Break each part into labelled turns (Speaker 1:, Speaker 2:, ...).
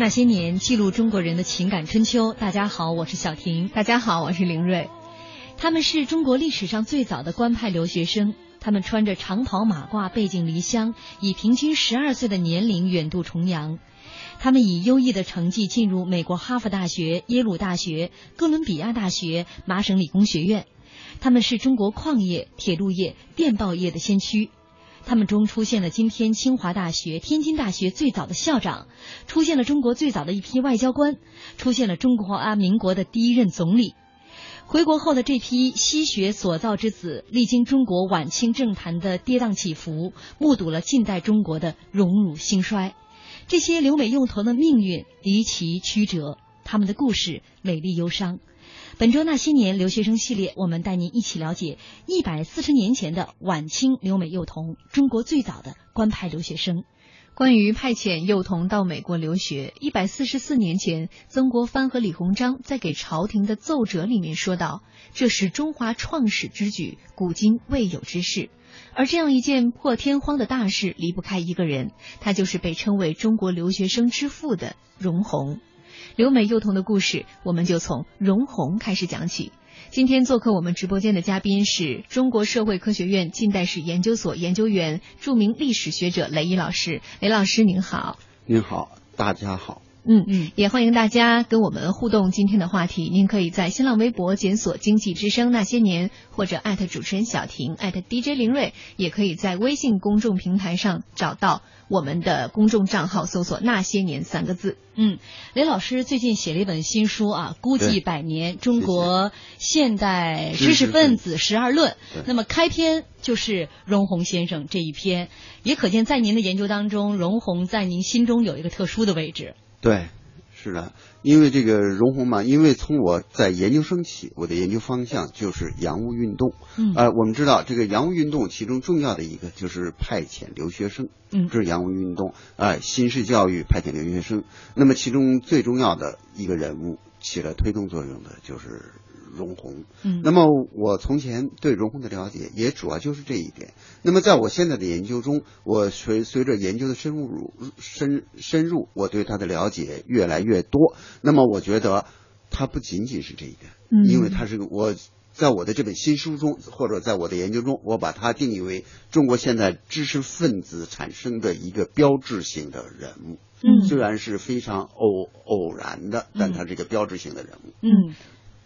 Speaker 1: 那些年，记录中国人的情感春秋。大家好，我是小婷。
Speaker 2: 大家好，我是凌瑞。
Speaker 1: 他们是中国历史上最早的官派留学生。他们穿着长袍马褂，背井离乡，以平均十二岁的年龄远渡重洋。他们以优异的成绩进入美国哈佛大学、耶鲁大学、哥伦比亚大学、麻省理工学院。他们是中国矿业、铁路业、电报业的先驱。他们中出现了今天清华大学、天津大学最早的校长，出现了中国最早的一批外交官，出现了中华民国的第一任总理。回国后的这批西学所造之子，历经中国晚清政坛的跌宕起伏，目睹了近代中国的荣辱兴衰。这些留美幼童的命运离奇曲折，他们的故事美丽忧伤。本周那些年留学生系列，我们带您一起了解一百四十年前的晚清留美幼童，中国最早的官派留学生。
Speaker 2: 关于派遣幼童到美国留学，一百四十四年前，曾国藩和李鸿章在给朝廷的奏折里面说道：“这是中华创始之举，古今未有之事。”而这样一件破天荒的大事，离不开一个人，他就是被称为中国留学生之父的容闳。留美幼童的故事，我们就从容闳开始讲起。今天做客我们直播间的嘉宾是中国社会科学院近代史研究所研究员、著名历史学者雷毅老师。雷老师您好，
Speaker 3: 您好，大家好。
Speaker 2: 嗯嗯，也欢迎大家跟我们互动今天的话题。您可以在新浪微博检索“经济之声那些年”，或者艾特主持人小婷，艾特 DJ 林睿，也可以在微信公众平台上找到我们的公众账号，搜索“那些年”三个字。
Speaker 1: 嗯，雷老师最近写了一本新书啊，《估计百年：中国现代知识分子十二论》。那么开篇就是容闳先生这一篇，也可见在您的研究当中，容闳在您心中有一个特殊的位置。
Speaker 3: 对，是的，因为这个容闳嘛，因为从我在研究生起，我的研究方向就是洋务运动。
Speaker 1: 嗯，
Speaker 3: 呃，我们知道这个洋务运动其中重要的一个就是派遣留学生。
Speaker 1: 嗯，
Speaker 3: 这是洋务运动，哎，新式教育派遣留学生。那么其中最重要的一个人物起了推动作用的，就是。容闳，
Speaker 1: 嗯，
Speaker 3: 那么我从前对容闳的了解也主要就是这一点。那么在我现在的研究中，我随随着研究的深入深深入，我对他的了解越来越多。那么我觉得他不仅仅是这一点，
Speaker 1: 嗯，
Speaker 3: 因为他是我在我的这本新书中，或者在我的研究中，我把他定义为中国现在知识分子产生的一个标志性的人物。
Speaker 1: 嗯，
Speaker 3: 虽然是非常偶偶然的，但他是一个标志性的人物。
Speaker 1: 嗯。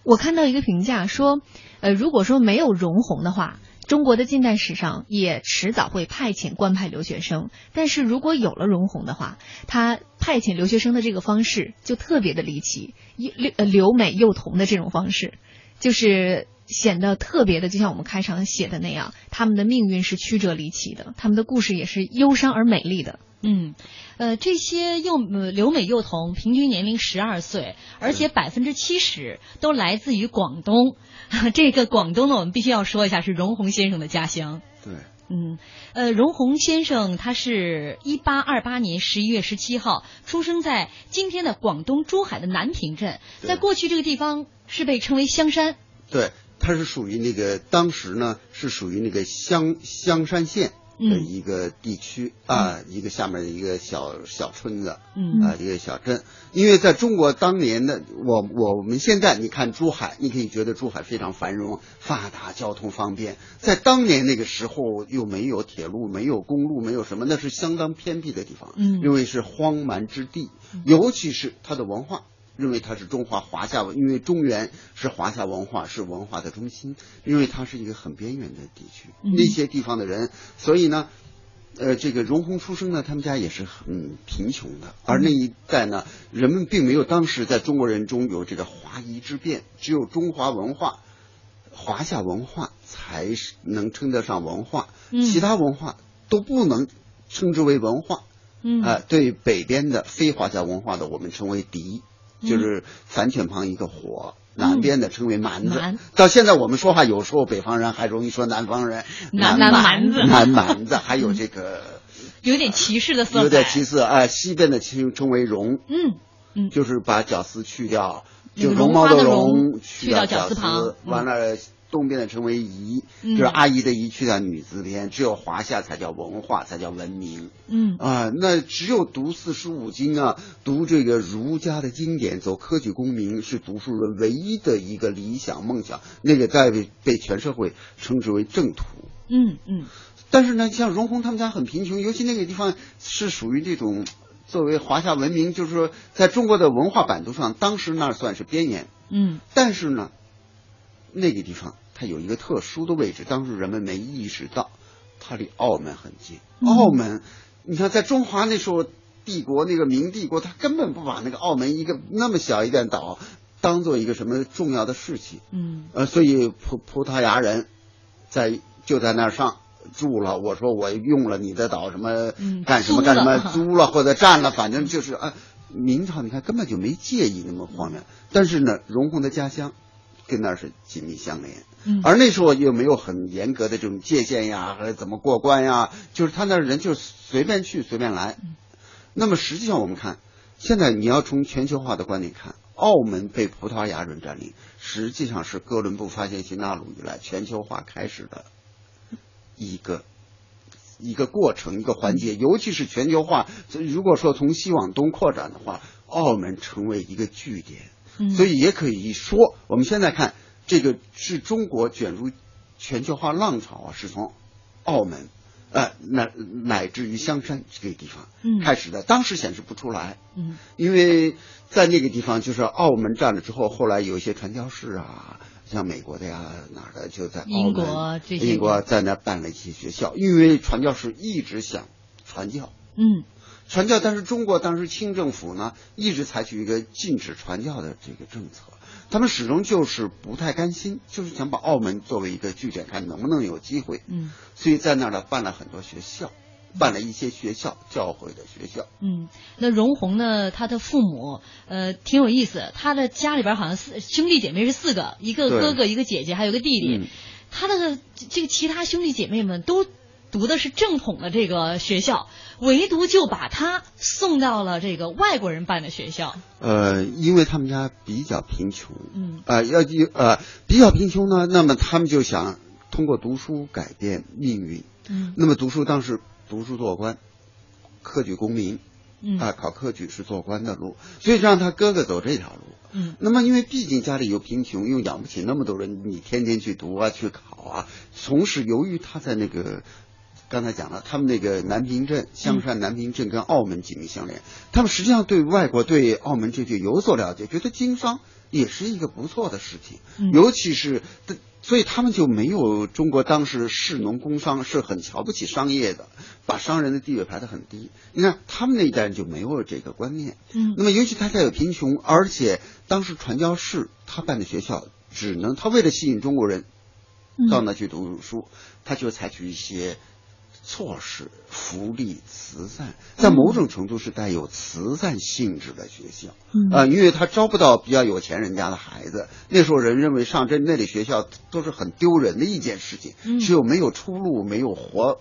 Speaker 2: 我看到一个评价说，呃，如果说没有容闳的话，中国的近代史上也迟早会派遣官派留学生。但是如果有了容闳的话，他派遣留学生的这个方式就特别的离奇，留留美幼童的这种方式，就是显得特别的，就像我们开场写的那样，他们的命运是曲折离奇的，他们的故事也是忧伤而美丽的。
Speaker 1: 嗯，呃，这些幼留美幼童平均年龄十二岁，而且百分之七十都来自于广东。这个广东呢，我们必须要说一下，是容闳先生的家乡。
Speaker 3: 对，
Speaker 1: 嗯，呃，容闳先生他是一八二八年十一月十七号出生在今天的广东珠海的南平镇，在过去这个地方是被称为香山。
Speaker 3: 对，他是属于那个当时呢是属于那个香香山县。的一个地区啊，一个下面的一个小小村子，
Speaker 1: 嗯
Speaker 3: 啊，一个小镇。因为在中国当年的我，我们现在你看珠海，你可以觉得珠海非常繁荣发达，交通方便。在当年那个时候，又没有铁路，没有公路，没有什么，那是相当偏僻的地方，
Speaker 1: 嗯，
Speaker 3: 因为是荒蛮之地，尤其是它的文化。认为它是中华华夏文，因为中原是华夏文化是文化的中心，因为它是一个很边缘的地区，那些地方的人，所以呢，呃，这个容闳出生呢，他们家也是很贫穷的，而那一代呢，人们并没有当时在中国人中有这个华夷之辨，只有中华文化、华夏文化才是能称得上文化，其他文化都不能称之为文化，
Speaker 1: 嗯，
Speaker 3: 啊，对北边的非华夏文化的，我们称为敌。就是反犬旁一个火，南边的称为蛮子。到现在我们说话，有时候北方人还容易说南方人
Speaker 1: 南
Speaker 3: 蛮
Speaker 1: 子，
Speaker 3: 南蛮子，还有这个
Speaker 1: 有点歧视的色彩。
Speaker 3: 有点歧视啊，西边的称称为绒，
Speaker 1: 嗯嗯，
Speaker 3: 就是把绞丝去掉，就
Speaker 1: 绒
Speaker 3: 毛的
Speaker 1: 绒，
Speaker 3: 去掉
Speaker 1: 绞丝旁，
Speaker 3: 完了东边的称为姨，就是阿姨的姨去掉女字边，只有华夏才叫文化，才叫文明。
Speaker 1: 嗯
Speaker 3: 啊，那只有读四书五经啊，读这个儒家的经典，走科举功名，是读书人唯一的一个理想梦想。那个在被被全社会称之为正途。
Speaker 1: 嗯嗯。
Speaker 3: 但是呢，像荣宏他们家很贫穷，尤其那个地方是属于这种。作为华夏文明，就是说，在中国的文化版图上，当时那算是边缘。
Speaker 1: 嗯。
Speaker 3: 但是呢，那个地方它有一个特殊的位置，当时人们没意识到，它离澳门很近。澳门，你看，在中华那时候帝国那个明帝国，他根本不把那个澳门一个那么小一点岛当做一个什么重要的事情。
Speaker 1: 嗯。
Speaker 3: 呃，所以葡葡萄牙人在就在那儿上。住了，我说我用了你的岛，什么干什么干什么，租了或者占了，反正就是啊。明朝你看根本就没介意那么荒凉，但是呢，荣宏的家乡跟那儿是紧密相连，而那时候又没有很严格的这种界限呀，还是怎么过关呀，就是他那人就随便去随便来。那么实际上我们看，现在你要从全球化的观点看，澳门被葡萄牙人占领，实际上是哥伦布发现新大陆以来全球化开始的。一个一个过程，一个环节，尤其是全球化。如果说从西往东扩展的话，澳门成为一个据点，所以也可以说，我们现在看这个是中国卷入全球化浪潮啊，是从澳门，呃，乃乃至于香山这个地方开始的。当时显示不出来，
Speaker 1: 嗯，
Speaker 3: 因为在那个地方，就是澳门占了之后，后来有一些传教士啊。像美国的呀，哪儿的就在
Speaker 1: 英国，
Speaker 3: 英国在那办了一些学校，因为传教士一直想传教，
Speaker 1: 嗯，
Speaker 3: 传教，但是中国当时清政府呢一直采取一个禁止传教的这个政策，他们始终就是不太甘心，就是想把澳门作为一个据点，看能不能有机会，
Speaker 1: 嗯，
Speaker 3: 所以在那儿呢办了很多学校。办了一些学校，教会的学校。
Speaker 1: 嗯，那荣宏呢？他的父母呃挺有意思，他的家里边好像四兄弟姐妹是四个，一个哥哥，一个姐姐，还有个弟弟。他的这个其他兄弟姐妹们都读的是正统的这个学校，唯独就把他送到了这个外国人办的学校。
Speaker 3: 呃，因为他们家比较贫穷，
Speaker 1: 嗯，
Speaker 3: 啊，要呃比较贫穷呢，那么他们就想通过读书改变命运。
Speaker 1: 嗯，
Speaker 3: 那么读书当时。读书做官，科举功名，
Speaker 1: 嗯
Speaker 3: 啊，考科举是做官的路，所以让他哥哥走这条路。
Speaker 1: 嗯，
Speaker 3: 那么因为毕竟家里又贫穷，又养不起那么多人，你天天去读啊，去考啊，从事。由于他在那个刚才讲了，他们那个南平镇，香山南平镇跟澳门紧密相连，他们实际上对外国对澳门这就有所了解，觉得经商也是一个不错的事情，尤其是。所以他们就没有中国当时士农工商是很瞧不起商业的，把商人的地位排得很低。你看他们那一代人就没有这个观念。
Speaker 1: 嗯，
Speaker 3: 那么尤其他家有贫穷，而且当时传教士他办的学校只能他为了吸引中国人到那去读书，他就采取一些。措施、福利、慈善，在某种程度是带有慈善性质的学校，啊，因为他招不到比较有钱人家的孩子。那时候人认为上这那里学校都是很丢人的一件事情，只有没有出路、没有活，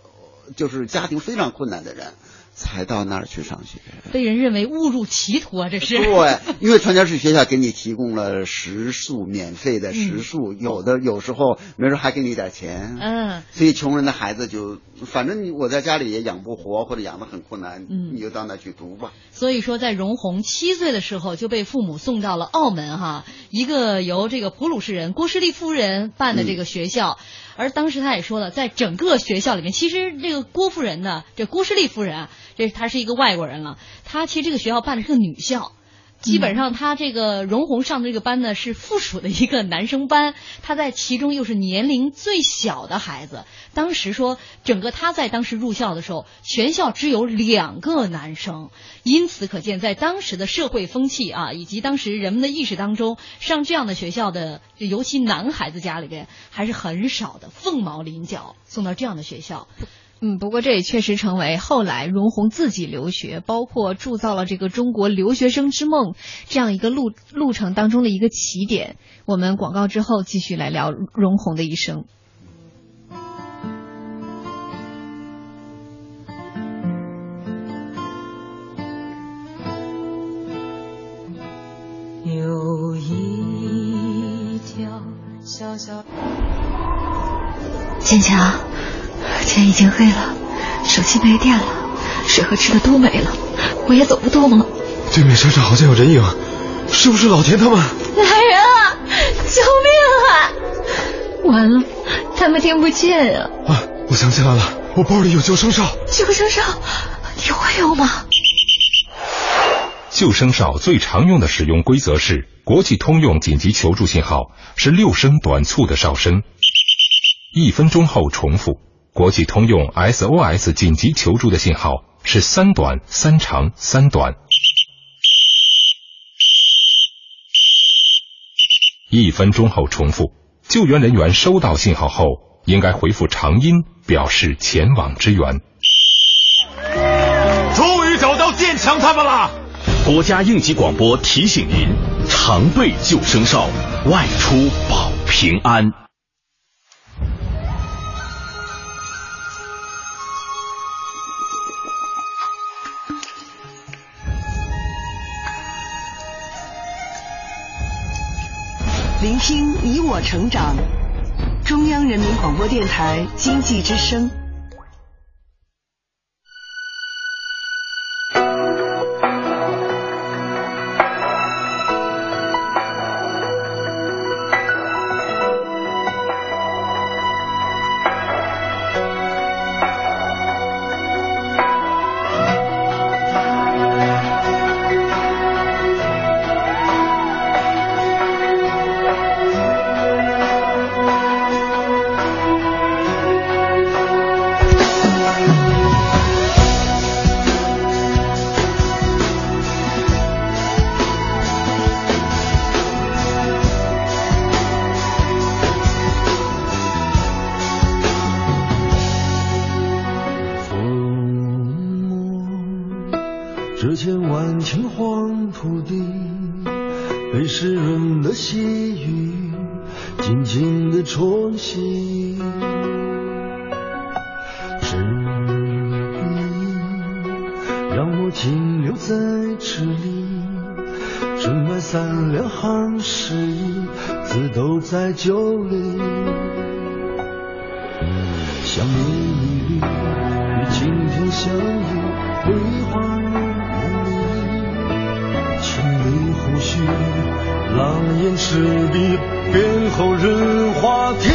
Speaker 3: 就是家庭非常困难的人。才到那儿去上学，
Speaker 1: 被人认为误入歧途啊！这是
Speaker 3: 对，因为传教士学校给你提供了食宿，免费的食宿，有的有时候没准还给你点钱。
Speaker 1: 嗯，
Speaker 3: 所以穷人的孩子就，反正你我在家里也养不活，或者养的很困难，
Speaker 1: 嗯，
Speaker 3: 你就到那去读吧。
Speaker 1: 所以说，在荣宏七岁的时候就被父母送到了澳门哈，一个由这个普鲁士人郭士立夫人办的这个学校。而当时他也说了，在整个学校里面，其实这个郭夫人呢，这郭士立夫人啊，这她是一个外国人了。她其实这个学校办的是个女校。基本上，他这个荣宏上的这个班呢是附属的一个男生班，他在其中又是年龄最小的孩子。当时说，整个他在当时入校的时候，全校只有两个男生，因此可见在当时的社会风气啊，以及当时人们的意识当中，上这样的学校的，尤其男孩子家里边还是很少的，凤毛麟角，送到这样的学校。
Speaker 2: 嗯，不过这也确实成为后来荣宏自己留学，包括铸造了这个中国留学生之梦这样一个路路程当中的一个起点。我们广告之后继续来聊荣宏的一生。
Speaker 4: 有一条小小。坚强，天已经黑了，手机没电了，水和吃的都没了，我也走不动了。
Speaker 5: 对面山上好像有人影，是不是老田他们？
Speaker 4: 来人啊！救命啊！完了，他们听不见呀。
Speaker 5: 啊，我想起来了，我包里有救生哨。
Speaker 4: 救生哨，你会用吗？
Speaker 6: 救生哨最常用的使用规则是：国际通用紧急求助信号是六声短促的哨声，一分钟后重复；国际通用 SOS 紧急求助的信号是三短三长三短，一分钟后重复。救援人员收到信号后，应该回复长音，表示前往支援。
Speaker 7: 终于找到建强他们了！
Speaker 8: 国家应急广播提醒您：常备救生哨，外出保平安。
Speaker 9: 听你我成长，中央人民广播电台经济之声。
Speaker 1: 这千
Speaker 10: 万顷黄土地，被湿润的细雨静静地冲洗。是你，让我停留在这里，春满三两行，诗意字都在酒里。想你，与晴天相遇，辉煌。无需狼烟赤壁，便后人话题。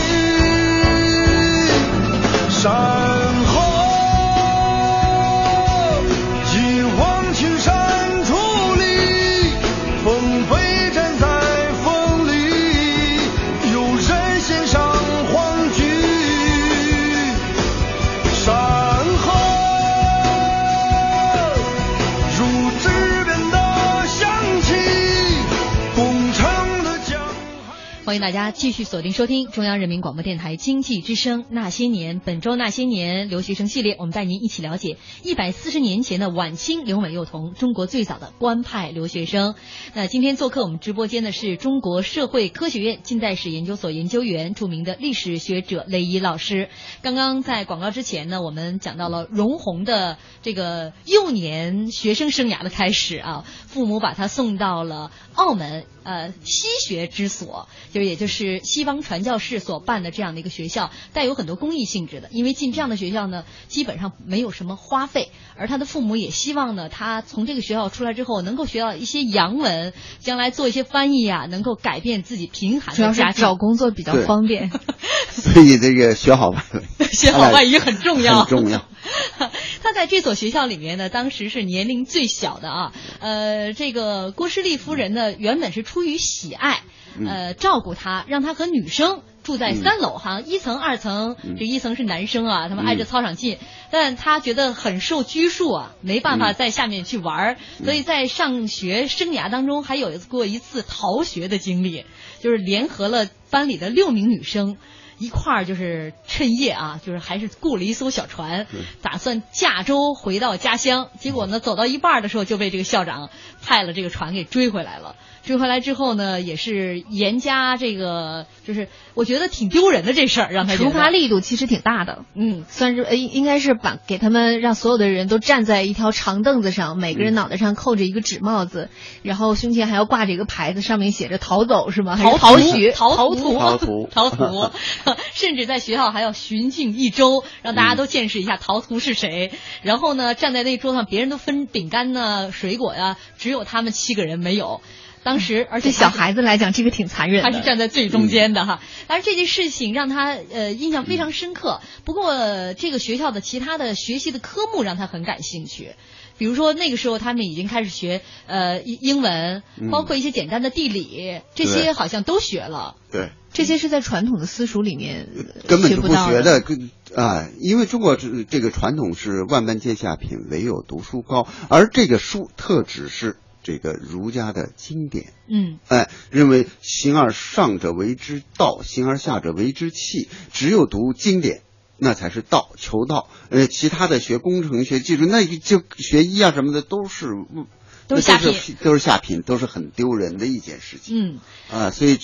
Speaker 1: 继续锁定收听中央人民广播电台经济之声《那些年》，本周《那些年》留学生系列，我们带您一起了解一百四十年前的晚清留美幼童，中国最早的官派留学生。那今天做客我们直播间的是中国社会科学院近代史研究所研究员、著名的历史学者雷伊老师。刚刚在广告之前呢，我们讲到了荣宏的这个幼年学生生涯的开始啊，父母把他送到了澳门。呃，西学之所，就也就是西方传教士所办的这样的一个学校，带有很多公益性质的。因为进这样的学校呢，基本上没有什么花费，而他的父母也希望呢，他从这个学校出来之后，能够学到一些洋文，将来做一些翻译啊，能够改变自己贫寒的家
Speaker 2: 庭，找工作比较方便。
Speaker 3: 所以这个学好外语，
Speaker 1: 学好外语很重要，
Speaker 3: 很重要。
Speaker 1: 他在这所学校里面呢，当时是年龄最小的啊。呃，这个郭士立夫人呢，原本是出于喜爱，呃，照顾他，让他和女生住在三楼哈，一层、二层，这一层是男生啊，他们挨着操场近。但他觉得很受拘束啊，没办法在下面去玩儿，所以在上学生涯当中还有过一次逃学的经历，就是联合了班里的六名女生。一块儿就是趁夜啊，就是还是雇了一艘小船，打算驾舟回到家乡。结果呢，走到一半的时候就被这个校长派了这个船给追回来了。追回来之后呢，也是严加这个，就是我觉得挺丢人的这事儿，让他
Speaker 2: 处罚力度其实挺大的。
Speaker 1: 嗯，
Speaker 2: 算是呃，应该是把给他们让所有的人都站在一条长凳子上，每个人脑袋上扣着一个纸帽子，然后胸前还要挂着一个牌子，上面写着“逃走”是吗？
Speaker 1: 逃
Speaker 2: 逃学、
Speaker 1: 逃
Speaker 3: 图、逃
Speaker 1: 图、逃图。甚至在学校还要巡境一周，让大家都见识一下逃图是谁。然后呢，站在那桌上，别人都分饼干呢、水果呀，只有他们七个人没有。当时，而且
Speaker 2: 对小孩子来讲，这个挺残忍
Speaker 1: 的。他是站在最中间的哈，但是这件事情让他呃印象非常深刻。不过，这个学校的其他的学习的科目让他很感兴趣，比如说那个时候他们已经开始学呃英英文，包括一些简单的地理，这些好像都学了。
Speaker 3: 对，
Speaker 2: 这些是在传统的私塾里面
Speaker 3: 根本就不学
Speaker 2: 的，
Speaker 3: 啊，因为中国这这个传统是万般皆下品，唯有读书高，而这个书特指是。这个儒家的经典，
Speaker 1: 嗯，
Speaker 3: 哎，认为形而上者为之道，形而下者为之器。只有读经典，那才是道，求道。呃，其他的学工程学、技术，那就学医啊什么的，都是
Speaker 1: 都是下品，
Speaker 3: 都是下品，都是很丢人的一件事
Speaker 1: 情。
Speaker 3: 嗯，啊，所以，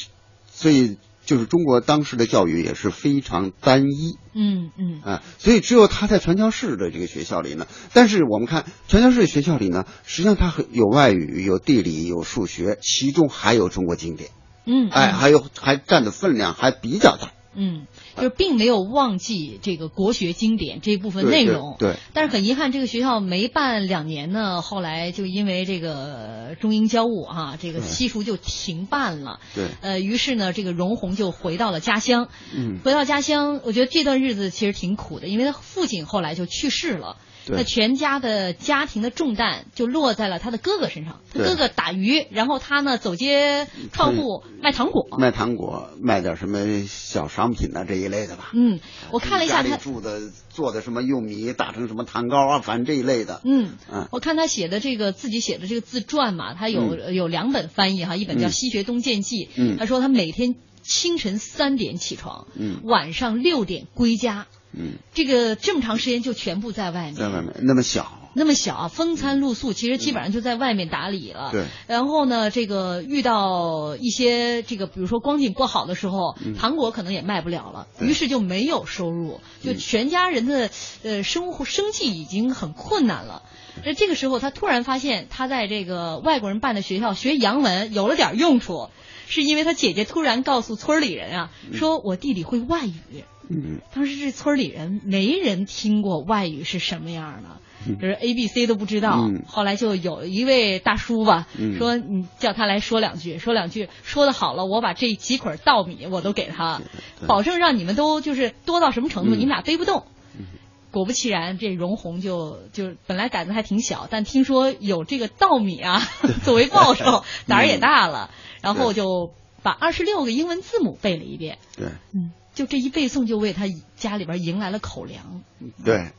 Speaker 3: 所以。就是中国当时的教育也是非常单一，
Speaker 1: 嗯嗯
Speaker 3: 啊，所以只有他在传教士的这个学校里呢。但是我们看传教士学校里呢，实际上他有外语、有地理、有数学，其中还有中国经典，
Speaker 1: 嗯，
Speaker 3: 哎，还有还占的分量还比较大。
Speaker 1: 嗯，就是并没有忘记这个国学经典这一部分内容。
Speaker 3: 对。
Speaker 1: 但是很遗憾，这个学校没办两年呢，后来就因为这个中英交恶哈，这个西服就停办了。
Speaker 3: 对。
Speaker 1: 呃，于是呢，这个荣宏就回到了家乡。
Speaker 3: 嗯。
Speaker 1: 回到家乡，我觉得这段日子其实挺苦的，因为他父亲后来就去世了。那全家的家庭的重担就落在了他的哥哥身上。他哥哥打鱼，然后他呢走街串户卖糖果。
Speaker 3: 卖糖果，卖点什么小商品啊这一类的吧。
Speaker 1: 嗯，我看了一下他
Speaker 3: 住的做的什么用米打成什么糖糕啊，反正这一类的。
Speaker 1: 嗯
Speaker 3: 嗯，
Speaker 1: 我看他写的这个自己写的这个自传嘛，他有有两本翻译哈，一本叫《西学东渐记》。
Speaker 3: 嗯，
Speaker 1: 他说他每天清晨三点起床，
Speaker 3: 嗯，
Speaker 1: 晚上六点归家。
Speaker 3: 嗯，
Speaker 1: 这个这么长时间就全部在外面，
Speaker 3: 在外面那么小，
Speaker 1: 那么小，风餐露宿，其实基本上就在外面打理了。
Speaker 3: 对。
Speaker 1: 然后呢，这个遇到一些这个，比如说光景不好的时候，糖果可能也卖不了了，于是就没有收入，就全家人的呃生活生计已经很困难了。那这个时候，他突然发现他在这个外国人办的学校学洋文有了点用处，是因为他姐姐突然告诉村里人啊，说我弟弟会外语。
Speaker 3: 嗯，
Speaker 1: 当时这村里人没人听过外语是什么样的，就是 A B C 都不知道。后来就有一位大叔吧，说你叫他来说两句，说两句，说的好了，我把这几捆稻米我都给他，保证让你们都就是多到什么程度，你们俩背不动。果不其然，这荣宏就就本来胆子还挺小，但听说有这个稻米啊 作为报酬，胆儿也大了，然后就把二十六个英文字母背了一遍。
Speaker 3: 对，
Speaker 1: 嗯。就这一背诵，就为他家里边迎来了口粮。
Speaker 3: 对。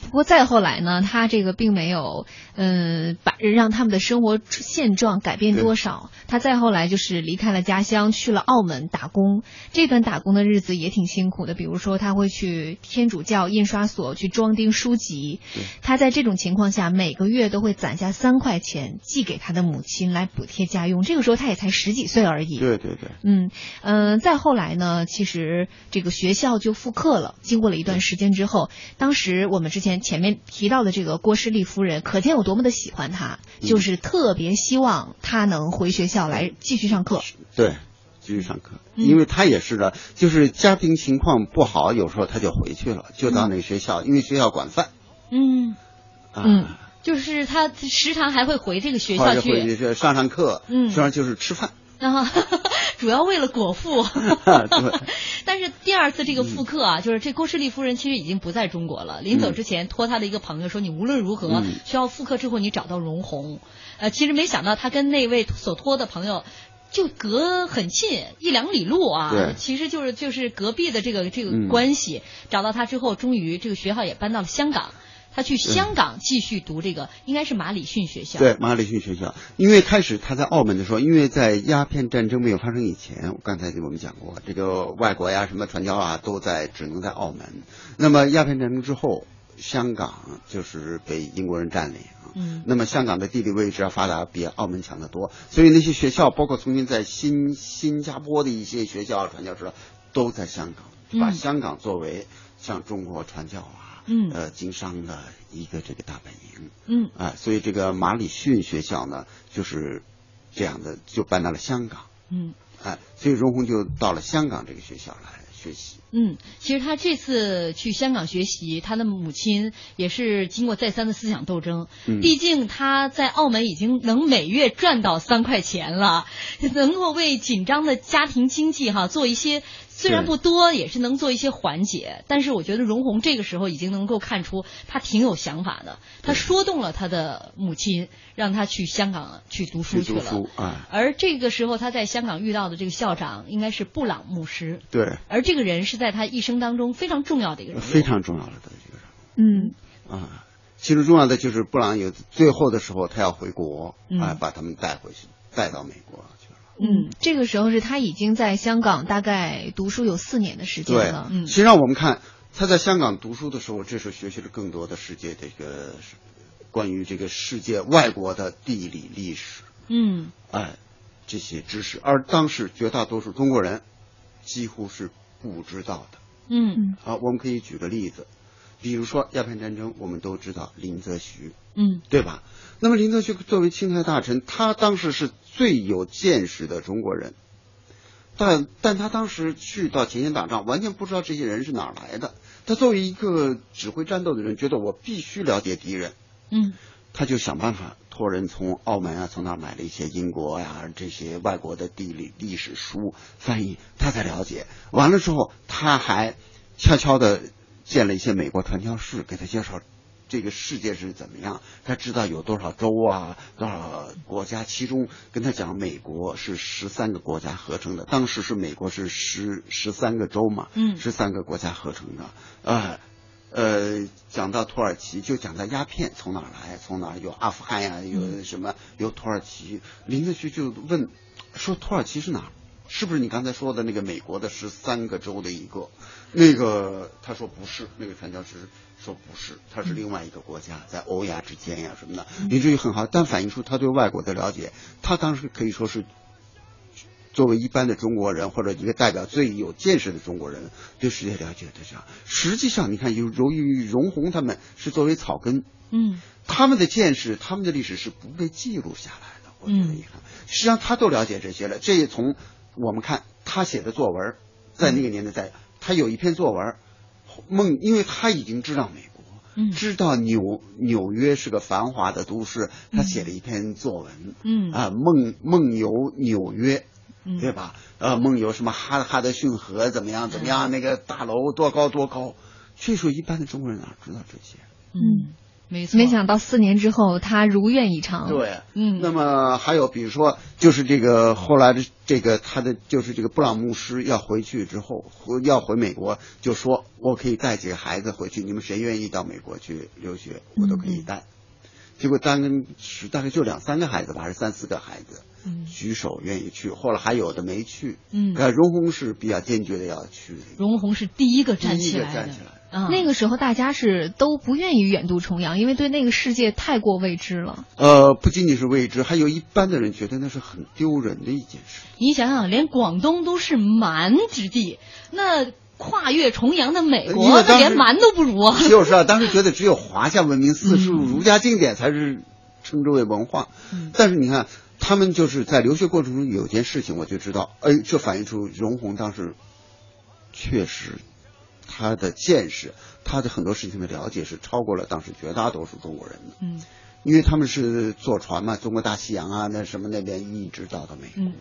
Speaker 2: 不过再后来呢，他这个并没有，嗯，把让他们的生活现状改变多少。他再后来就是离开了家乡，去了澳门打工。这段打工的日子也挺辛苦的。比如说，他会去天主教印刷所去装订书籍。他在这种情况下，每个月都会攒下三块钱寄给他的母亲来补贴家用。这个时候他也才十几岁而已。
Speaker 3: 对对对。
Speaker 2: 嗯嗯，再后来呢，其实这个学校就复课了。经过了一段时间之后，当时我们之前前面提到的这个郭士丽夫人，可见有多么的喜欢他，就是特别希望他能回学校来继续上课。
Speaker 3: 对，继续上课，因为他也是的，就是家庭情况不好，有时候他就回去了，就到那个学校，因为学校管饭。
Speaker 1: 嗯
Speaker 3: 嗯，
Speaker 1: 就是他时常还会回这个学校
Speaker 3: 去上上课，
Speaker 1: 嗯，
Speaker 3: 实际上就是吃饭。
Speaker 1: 啊，主要为了果腹。但是第二次这个复课啊，就是这郭士立夫人其实已经不在中国了。临走之前托他的一个朋友说：“你无论如何需要复课之后，你找到荣宏。”呃，其实没想到他跟那位所托的朋友就隔很近一两里路啊，其实就是就是隔壁的这个这个关系。找到他之后，终于这个学校也搬到了香港。他去香港继续读这个，应该是马里逊学校。
Speaker 3: 对，马里逊学校。因为开始他在澳门的时候，因为在鸦片战争没有发生以前，刚才我们讲过，这个外国呀，什么传教啊，都在只能在澳门。那么鸦片战争之后，香港就是被英国人占领。
Speaker 1: 嗯。
Speaker 3: 那么香港的地理位置要发达，比澳门强得多，所以那些学校，包括曾经在新新加坡的一些学校传教士，都在香港，把香港作为向中国传教啊。
Speaker 1: 嗯，
Speaker 3: 呃，经商的一个这个大本营，
Speaker 1: 嗯，
Speaker 3: 啊，所以这个马里逊学校呢，就是这样的，就搬到了香港，
Speaker 1: 嗯，
Speaker 3: 哎，所以荣宏就到了香港这个学校来学习。
Speaker 1: 嗯，其实他这次去香港学习，他的母亲也是经过再三的思想斗争。
Speaker 3: 嗯
Speaker 1: 毕竟他在澳门已经能每月赚到三块钱了，能够为紧张的家庭经济哈做一些。虽然不多，也是能做一些缓解，但是我觉得荣宏这个时候已经能够看出他挺有想法的，他说动了他的母亲，让他去香港去读书去了。
Speaker 3: 去读书啊
Speaker 1: 而这个时候他在香港遇到的这个校长应该是布朗牧师，
Speaker 3: 对，
Speaker 1: 而这个人是在他一生当中非常重要的一个人。
Speaker 3: 非常重要的一个人
Speaker 2: 嗯
Speaker 3: 啊，其实重要的就是布朗有最后的时候他要回国，
Speaker 1: 嗯
Speaker 3: 啊，把他们带回去，带到美国去了。
Speaker 2: 嗯，这个时候是他已经在香港大概读书有四年的时间
Speaker 3: 对。
Speaker 2: 了。，
Speaker 1: 嗯
Speaker 3: 实际上我们看他在香港读书的时候，这时候学习了更多的世界这个关于这个世界外国的地理历史，
Speaker 1: 嗯。
Speaker 3: 哎，这些知识，而当时绝大多数中国人几乎是不知道的。
Speaker 1: 嗯。
Speaker 3: 好，我们可以举个例子，比如说鸦片战争，我们都知道林则徐，
Speaker 1: 嗯。
Speaker 3: 对吧？那么林则徐作为钦差大臣，他当时是最有见识的中国人，但但他当时去到前线打仗，完全不知道这些人是哪儿来的。他作为一个指挥战斗的人，觉得我必须了解敌人，
Speaker 1: 嗯
Speaker 3: 他就想办法托人从澳门啊，从那儿买了一些英国呀、这些外国的地理历史书翻译，他才了解。完了之后，他还悄悄的建了一些美国传教士，给他介绍这个世界是怎么样。他知道有多少州啊，多少国家，其中跟他讲美国是十三个国家合成的，当时是美国是十十三个州嘛，
Speaker 1: 嗯
Speaker 3: 十三个国家合成的，呃。呃，讲到土耳其，就讲到鸦片从哪儿来，从哪儿有阿富汗呀、有什么有土耳其。林则徐就问说土耳其是哪儿？是不是你刚才说的那个美国的十三个州的一个？那个他说不是，那个传教士说不是，他是另外一个国家，在欧亚之间呀什么的。林则徐很好，但反映出他对外国的了解，他当时可以说是作为一般的中国人或者一个代表最有见识的中国人，对世界了解的这样。实际上，你看，由由于容闳他们是作为草根，
Speaker 1: 嗯
Speaker 3: 他们的见识、他们的历史是不被记录下来的。我觉得遗憾。实际上，他都了解这些了。这也从我们看他写的作文，在那个年代在，他有一篇作文，梦，因为他已经知道美国。
Speaker 1: 嗯
Speaker 3: 知道纽纽约是个繁华的都市，他写了一篇作文，
Speaker 1: 嗯
Speaker 3: 啊，梦梦游纽约，
Speaker 1: 嗯
Speaker 3: 对吧？呃，梦游什么哈哈德逊河怎么样怎么样？那个大楼多高多高？这时候一般的中国人哪知道这些？
Speaker 1: 嗯，没错。
Speaker 2: 没想到四年之后，他如愿以偿。
Speaker 3: 对，
Speaker 1: 嗯
Speaker 3: 那么还有比如说，就是这个后来的这个他的就是这个布朗牧师要回去之后，要回美国，就说我可以带几个孩子回去，你们谁愿意到美国去留学，我都可以带。结果当时大概就两三个孩子吧，还是三四个孩子，
Speaker 1: 嗯
Speaker 3: 举手愿意去，后来还有的没去。
Speaker 1: 嗯
Speaker 3: 呃，荣宏是比较坚决的要去
Speaker 1: 荣宏是第一个站
Speaker 3: 第一个
Speaker 1: 起来的，
Speaker 3: 站起来。
Speaker 1: 啊，
Speaker 2: 那个时候大家是都不愿意远渡重洋，因为对那个世界太过未知了。
Speaker 3: 呃，不仅仅是未知，还有一般的人觉得那是很丢人的一件事。
Speaker 1: 你想想，连广东都是蛮之地，那跨越重洋的美国，那连蛮都不如啊。
Speaker 3: 就是啊，当时觉得只有华夏文明、四书、儒家经典才是称之为文化。
Speaker 1: 嗯
Speaker 3: 但是你看，他们就是在留学过程中有件事情，我就知道，哎，这反映出容闳当时确实他的见识，他的很多事情的了解是超过了当时绝大多数中国人的。
Speaker 1: 嗯。
Speaker 3: 因为他们是坐船嘛，中国大西洋啊，那什么那边一直到的美国，
Speaker 1: 嗯。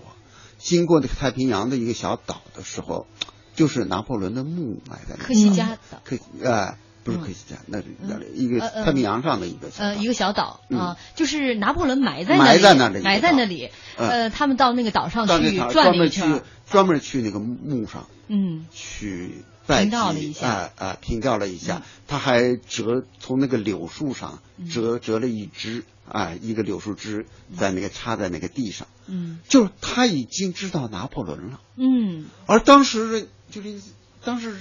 Speaker 3: 经过那个太平洋的一个小岛的时候，就是拿破仑的墓埋在那里。
Speaker 1: 科西嘉岛，
Speaker 3: 科呃不是科西嘉，那是那里一个太平洋上的一个小岛。
Speaker 1: 呃，一个小岛
Speaker 3: 嗯。
Speaker 1: 啊，就是拿破仑埋在
Speaker 3: 埋在那里
Speaker 1: 埋在那里。
Speaker 3: 嗯。
Speaker 1: 呃，他们到那个岛上去转
Speaker 3: 专门去
Speaker 1: 了一圈，
Speaker 3: 专门去那个墓上
Speaker 1: 嗯。
Speaker 3: 去拜
Speaker 1: 凭吊了一下
Speaker 3: 啊啊，凭吊了一下
Speaker 1: 嗯，
Speaker 3: 他还折从那个柳树上
Speaker 1: 嗯。
Speaker 3: 折折了一枝啊，一个柳树枝在那个插在那个地上，
Speaker 1: 嗯。
Speaker 3: 就是他已经知道拿破仑了，
Speaker 1: 嗯。
Speaker 3: 而当时就是当时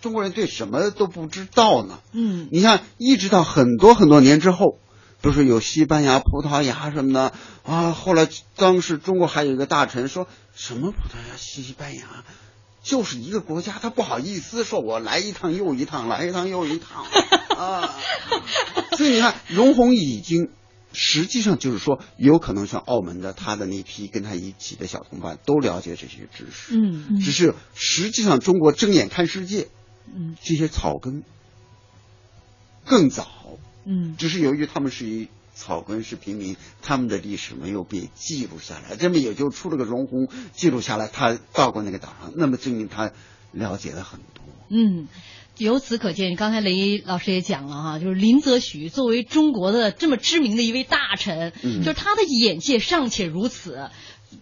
Speaker 3: 中国人对什么都不知道呢，
Speaker 1: 嗯。
Speaker 3: 你像，一直到很多很多年之后，不是有西班牙、葡萄牙什么的啊？后来当时中国还有一个大臣说什么葡萄牙、西班牙，就是一个国家，他不好意思说我来一趟又一趟，来一趟又一趟。啊。所以你看，容闳已经实际上就是说，有可能像澳门的他的那批跟他一起的小同伴都了解这些知识，
Speaker 1: 嗯，
Speaker 3: 只是实际上中国睁眼看世界，
Speaker 1: 嗯，
Speaker 3: 这些草根更早，
Speaker 1: 嗯，
Speaker 3: 只是由于他们是一草根是平民，他们的历史没有被记录下来，这么也就出了个荣鸿记录下来，他到过那个岛上，那么证明他了解了很多，
Speaker 1: 嗯。由此可见，刚才雷老师也讲了哈，就是林则徐作为中国的这么知名的一位大臣，
Speaker 3: 嗯。
Speaker 1: 就是他的眼界尚且如此，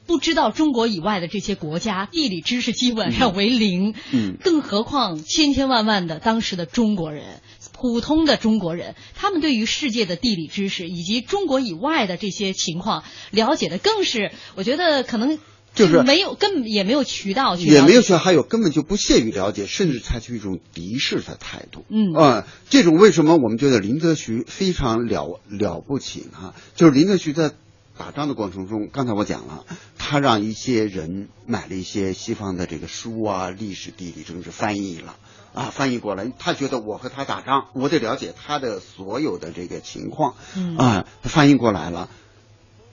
Speaker 1: 不知道中国以外的这些国家地理知识基本上为零，
Speaker 3: 嗯。
Speaker 1: 更何况千千万万的当时的中国人，普通的中国人，他们对于世界的地理知识以及中国以外的这些情况了解的更是，我觉得可能
Speaker 3: 就是
Speaker 1: 没有根本也没有渠道去了解
Speaker 3: 也没有学，还有根本就不屑于了解，甚至采取一种敌视的态度。
Speaker 1: 嗯
Speaker 3: 啊、这种为什么我们觉得林则徐非常了了不起呢？就是林则徐在打仗的过程中，刚才我讲了，他让一些人买了一些西方的这个书啊，历史、地理、政治翻译了。啊，翻译过来，他觉得我和他打仗，我得了解他的所有的这个情况，
Speaker 1: 嗯
Speaker 3: 啊，翻译过来了，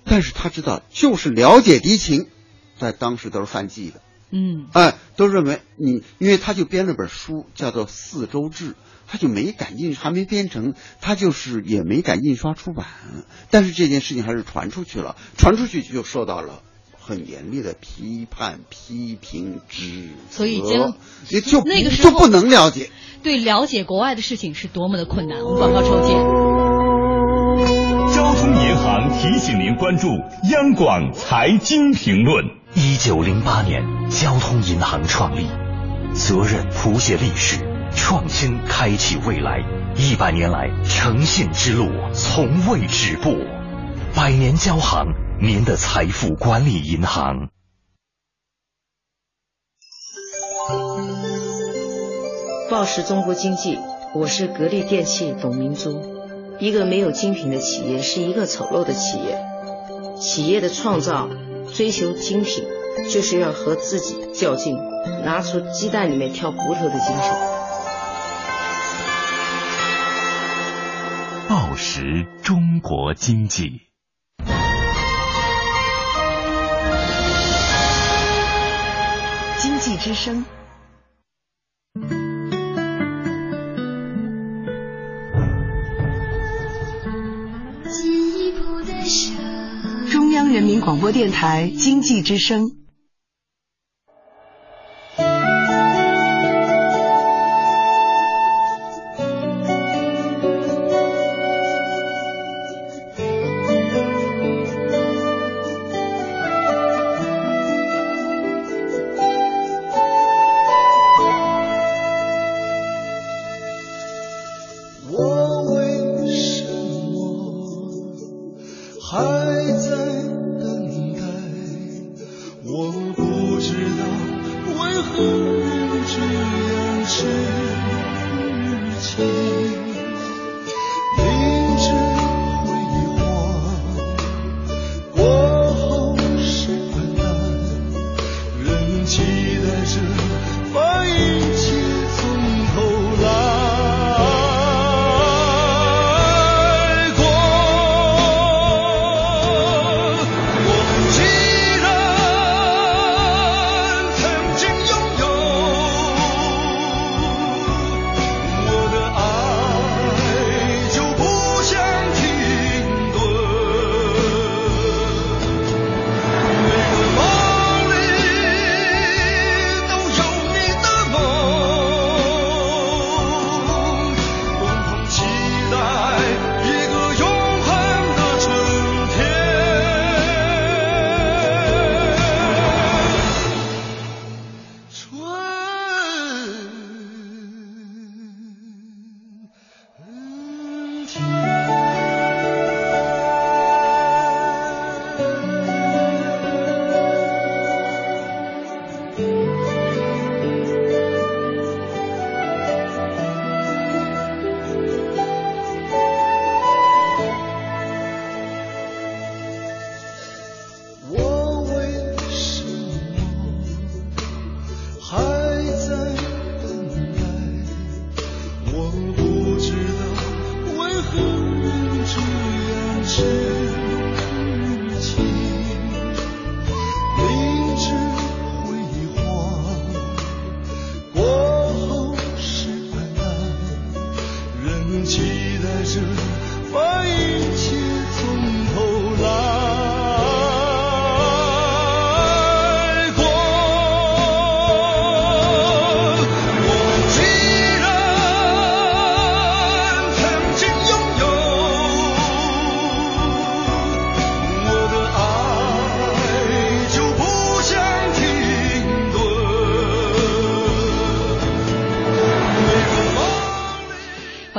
Speaker 3: 但是他知道，就是了解敌情，在当时都是犯忌的，
Speaker 1: 嗯
Speaker 3: 哎，都认为你，因为他就编了本书，叫做《四周志》，他就没敢印，还没编成，他就是也没敢印刷出版。但是这件事情还是传出去了，传出去就受到了很严厉的批判、批评、指责，
Speaker 1: 所以
Speaker 3: 就
Speaker 1: 那个时候
Speaker 3: 就不能了解。
Speaker 1: 对了解国外的事情是多么的困难。我们广告抽见。
Speaker 8: 交通银行提醒您关注央广财经评论。
Speaker 11: 一九零八年，交通银行创立，责任谱写历史，创新开启未来。一百年来，诚信之路从未止步。百年交行，您的财富管理银行。
Speaker 12: 报时中国经济，我是格力电器董明珠。一个没有精品的企业是一个丑陋的企业。企业的创造，追求精品，就是要和自己较劲，拿出鸡蛋里面挑骨头的精神。
Speaker 8: 报时中国经济。
Speaker 9: 经济之声。人民广播电台经济之声。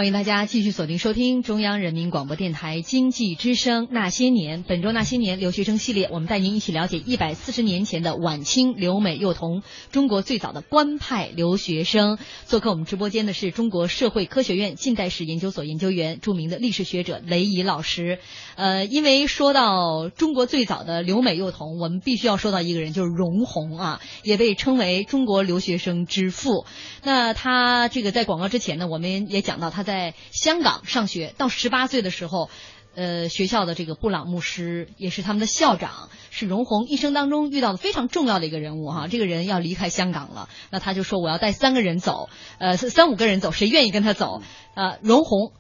Speaker 1: 欢迎大家继续锁定收听中央人民广播电台经济之声《那些年》。本周《那些年》留学生系列，我们带您一起了解一百四十年前的晚清留美幼童，中国最早的官派留学生。做客我们直播间的是中国社会科学院近代史研究所研究员、著名的历史学者雷怡老师。呃，因为说到中国最早的留美幼童，我们必须要说到一个人，就是容闳啊，也被称为中国留学生之父。那他这个在广告之前呢，我们也讲到他在在香港上学，到十八岁的时候，呃，学校的这个布朗牧师也是他们的校长，是荣宏一生当中遇到的非常重要的一个人物哈。这个人要离开香港了，那他就说我要带三个人走，呃，三五个人走，谁愿意跟他走？呃，荣宏。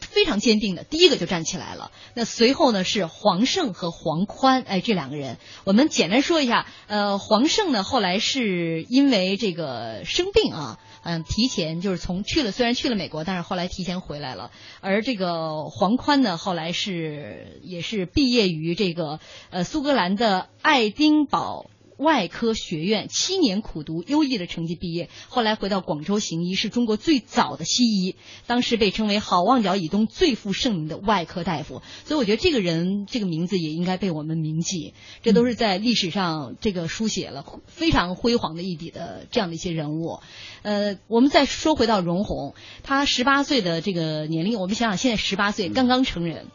Speaker 1: 非常坚定的，第一个就站起来了。那随后呢是黄胜和黄宽，哎，这两个人，我们简单说一下。呃，黄胜呢后来是因为这个生病啊，嗯，提前就是从去了，虽然去了美国，但是后来提前回来了。而这个黄宽呢，后来是也是毕业于这个呃苏格兰的爱丁堡。外科学院七年苦读，优异的成绩毕业，后来回到广州行医，是中国最早的西医，当时被称为好望角以东最负盛名的外科大夫。所以我觉得这个人这个名字也应该被我们铭记，这都是在历史上这个书写了非常辉煌的一笔的这样的一些人物。呃，我们再说回到容闳，他十八岁的这个年龄，我们想想现在十八岁刚刚成人。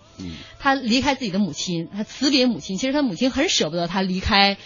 Speaker 1: 他离开自己的母亲，他辞别母亲。其实他母亲很舍不得他离开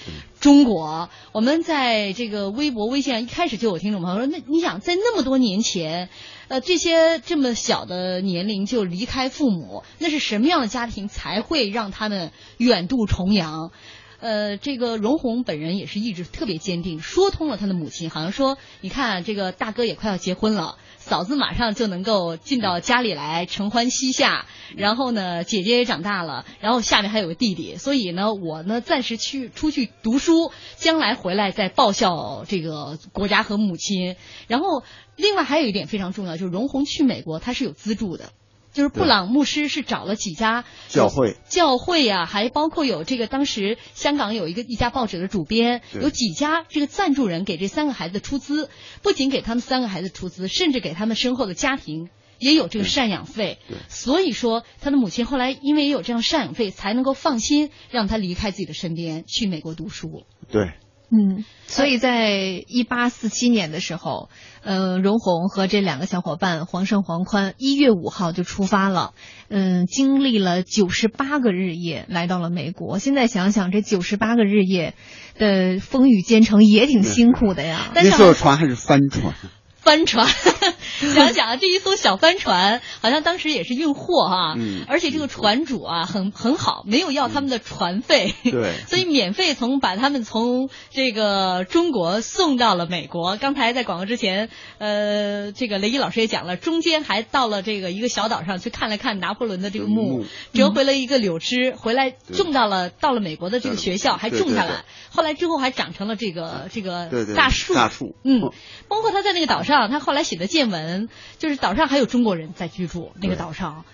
Speaker 1: 中国。我们在这个微博、微信上一开始就有听众朋友说：“那你想在那么多年前，呃，这些这么小的年龄就离开父母，那是什么样的家庭才会让他们远渡重洋？”呃，这个容闳本人也是意志特别坚定，说通了他的母亲，好像说：“你看，这个大哥也快要结婚了。”嫂子马上就能够进到家里来承欢膝下，然后呢，姐姐也长大了，然后下面还有个弟弟，所以呢，我呢暂时去出去读书，将来回来再报效这个国家和母亲。然后，另外还有一点非常重要，就是容闳去美国，他是有资助的。就是布朗牧师是找了几家
Speaker 3: 教会，
Speaker 1: 教会呀，还包括有这个当时香港有一个一家报纸的主编，有几家这个赞助人给这三个孩子出资，不仅给他们三个孩子出资，甚至给他们身后的家庭也有这个赡养费。所以说他的母亲后来因为也有这样赡养费，才能够放心让他离开自己的身边去美国读书。
Speaker 3: 对。
Speaker 2: 嗯，所以在一八四七年的时候，呃，荣闳和这两个小伙伴黄胜、黄宽，一月五号就出发了，嗯，经历了九十八个日夜，来到了美国。现在想想，这九十八个日夜的风雨兼程也挺辛苦的呀。
Speaker 3: 那艘船还是帆船。
Speaker 1: 帆船，想想啊，这一艘小帆船，好像当时也是运货哈，
Speaker 3: 嗯，
Speaker 1: 而且这个船主啊，很很好，没有要他们的船费，
Speaker 3: 对，
Speaker 1: 所以免费从把他们从这个中国送到了美国。刚才在广告之前，呃，这个雷伊老师也讲了，中间还到了这个一个小岛上去看了看拿破仑的这个墓，折回了一个柳枝，回来种到了到了美国的这个学校，还种下来，后来之后还长成了这个这个大树，
Speaker 3: 大树，
Speaker 1: 嗯，包括他在那个岛上。他后来写的见闻，就是岛上还有中国人在居住。那个岛上，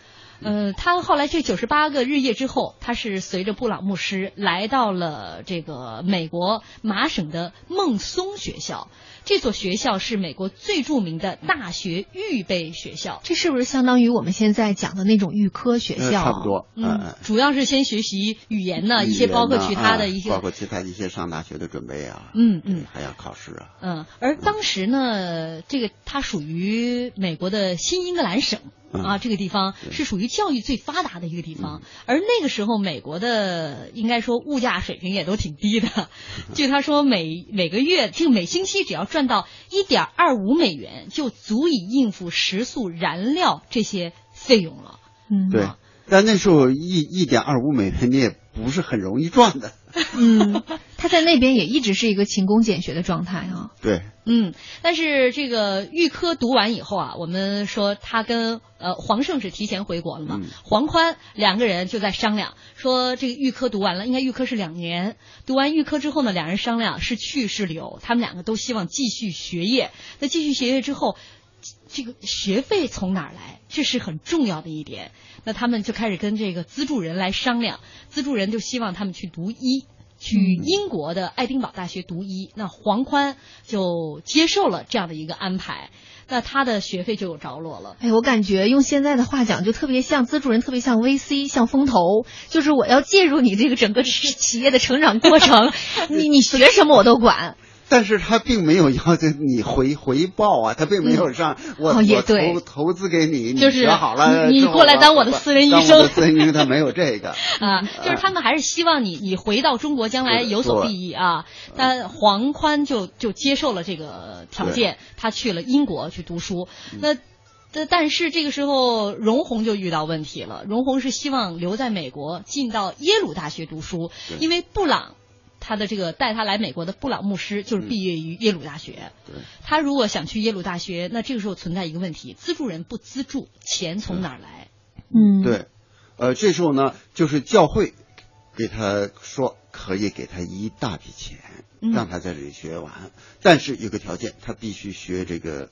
Speaker 1: 呃，他后来这九十八个日夜之后，他是随着布朗牧师来到了这个美国麻省的孟松学校。这所学校是美国最著名的大学预备学校。
Speaker 2: 这是不是相当于我们现在讲的那种预科学校？
Speaker 3: 差不多，
Speaker 1: 嗯，主要是先学习语言呢，一些包括其他的一些，
Speaker 3: 包括其他的一些上大学的准备啊，
Speaker 1: 嗯嗯，
Speaker 3: 还要考试啊，
Speaker 1: 嗯。而当时呢，这个它属于美国的新英格兰省。啊，这个地方是属于教育最发达的一个地方，而那个时候美国的应该说物价水平也都挺低的。据他说，每每个月这个每星期只要赚到一点二五美元，就足以应付食宿燃料这些费用了。
Speaker 2: 嗯，
Speaker 3: 对。但那时候一一点二五美元你也不是很容易赚的。
Speaker 2: 嗯，他在那边也一直是一个勤工俭学的状态啊。
Speaker 3: 对。
Speaker 1: 嗯，但是这个预科读完以后啊，我们说他跟呃黄胜是提前回国了嘛，黄宽两个人就在商量，说这个预科读完了，应该预科是两年，读完预科之后呢，两人商量是去是留，他们两个都希望继续学业。那继续学业之后，这个学费从哪儿来？这是很重要的一点。那他们就开始跟这个资助人来商量，资助人就希望他们去读医。去英国的爱丁堡大学读医。那黄宽就接受了这样的一个安排，那他的学费就有着落了。
Speaker 2: 哎，我感觉用现在的话讲，就特别像资助人，特别像 VC，像风投，就是我要介入你这个整个企业的成长过程，你你学什么我都管。
Speaker 3: 但是他并没有要求你回回报啊，他并没有让我、
Speaker 2: 哦、也
Speaker 3: 我
Speaker 2: 对。
Speaker 3: 投投资给你，
Speaker 1: 就是
Speaker 3: 学好了，
Speaker 1: 你过来当我的私人医生，
Speaker 3: 私人医生他没有这个。
Speaker 1: 啊，就是他们还是希望你你回到中国将来有所裨益啊。但黄宽就就接受了这个条件，他去了英国去读书。那但是这个时候荣宏就遇到问题了，荣宏是希望留在美国，进到耶鲁大学读书，因为布朗。他的这个带他来美国的布朗牧师就是毕业于耶鲁大学。
Speaker 3: 对，
Speaker 1: 他如果想去耶鲁大学，那这个时候存在一个问题：资助人不资助，钱从哪儿来？
Speaker 2: 嗯，
Speaker 3: 对，呃，这时候呢，就是教会给他说可以给他一大笔钱，让他在这里学完，
Speaker 1: 嗯、
Speaker 3: 但是有个条件，他必须学这个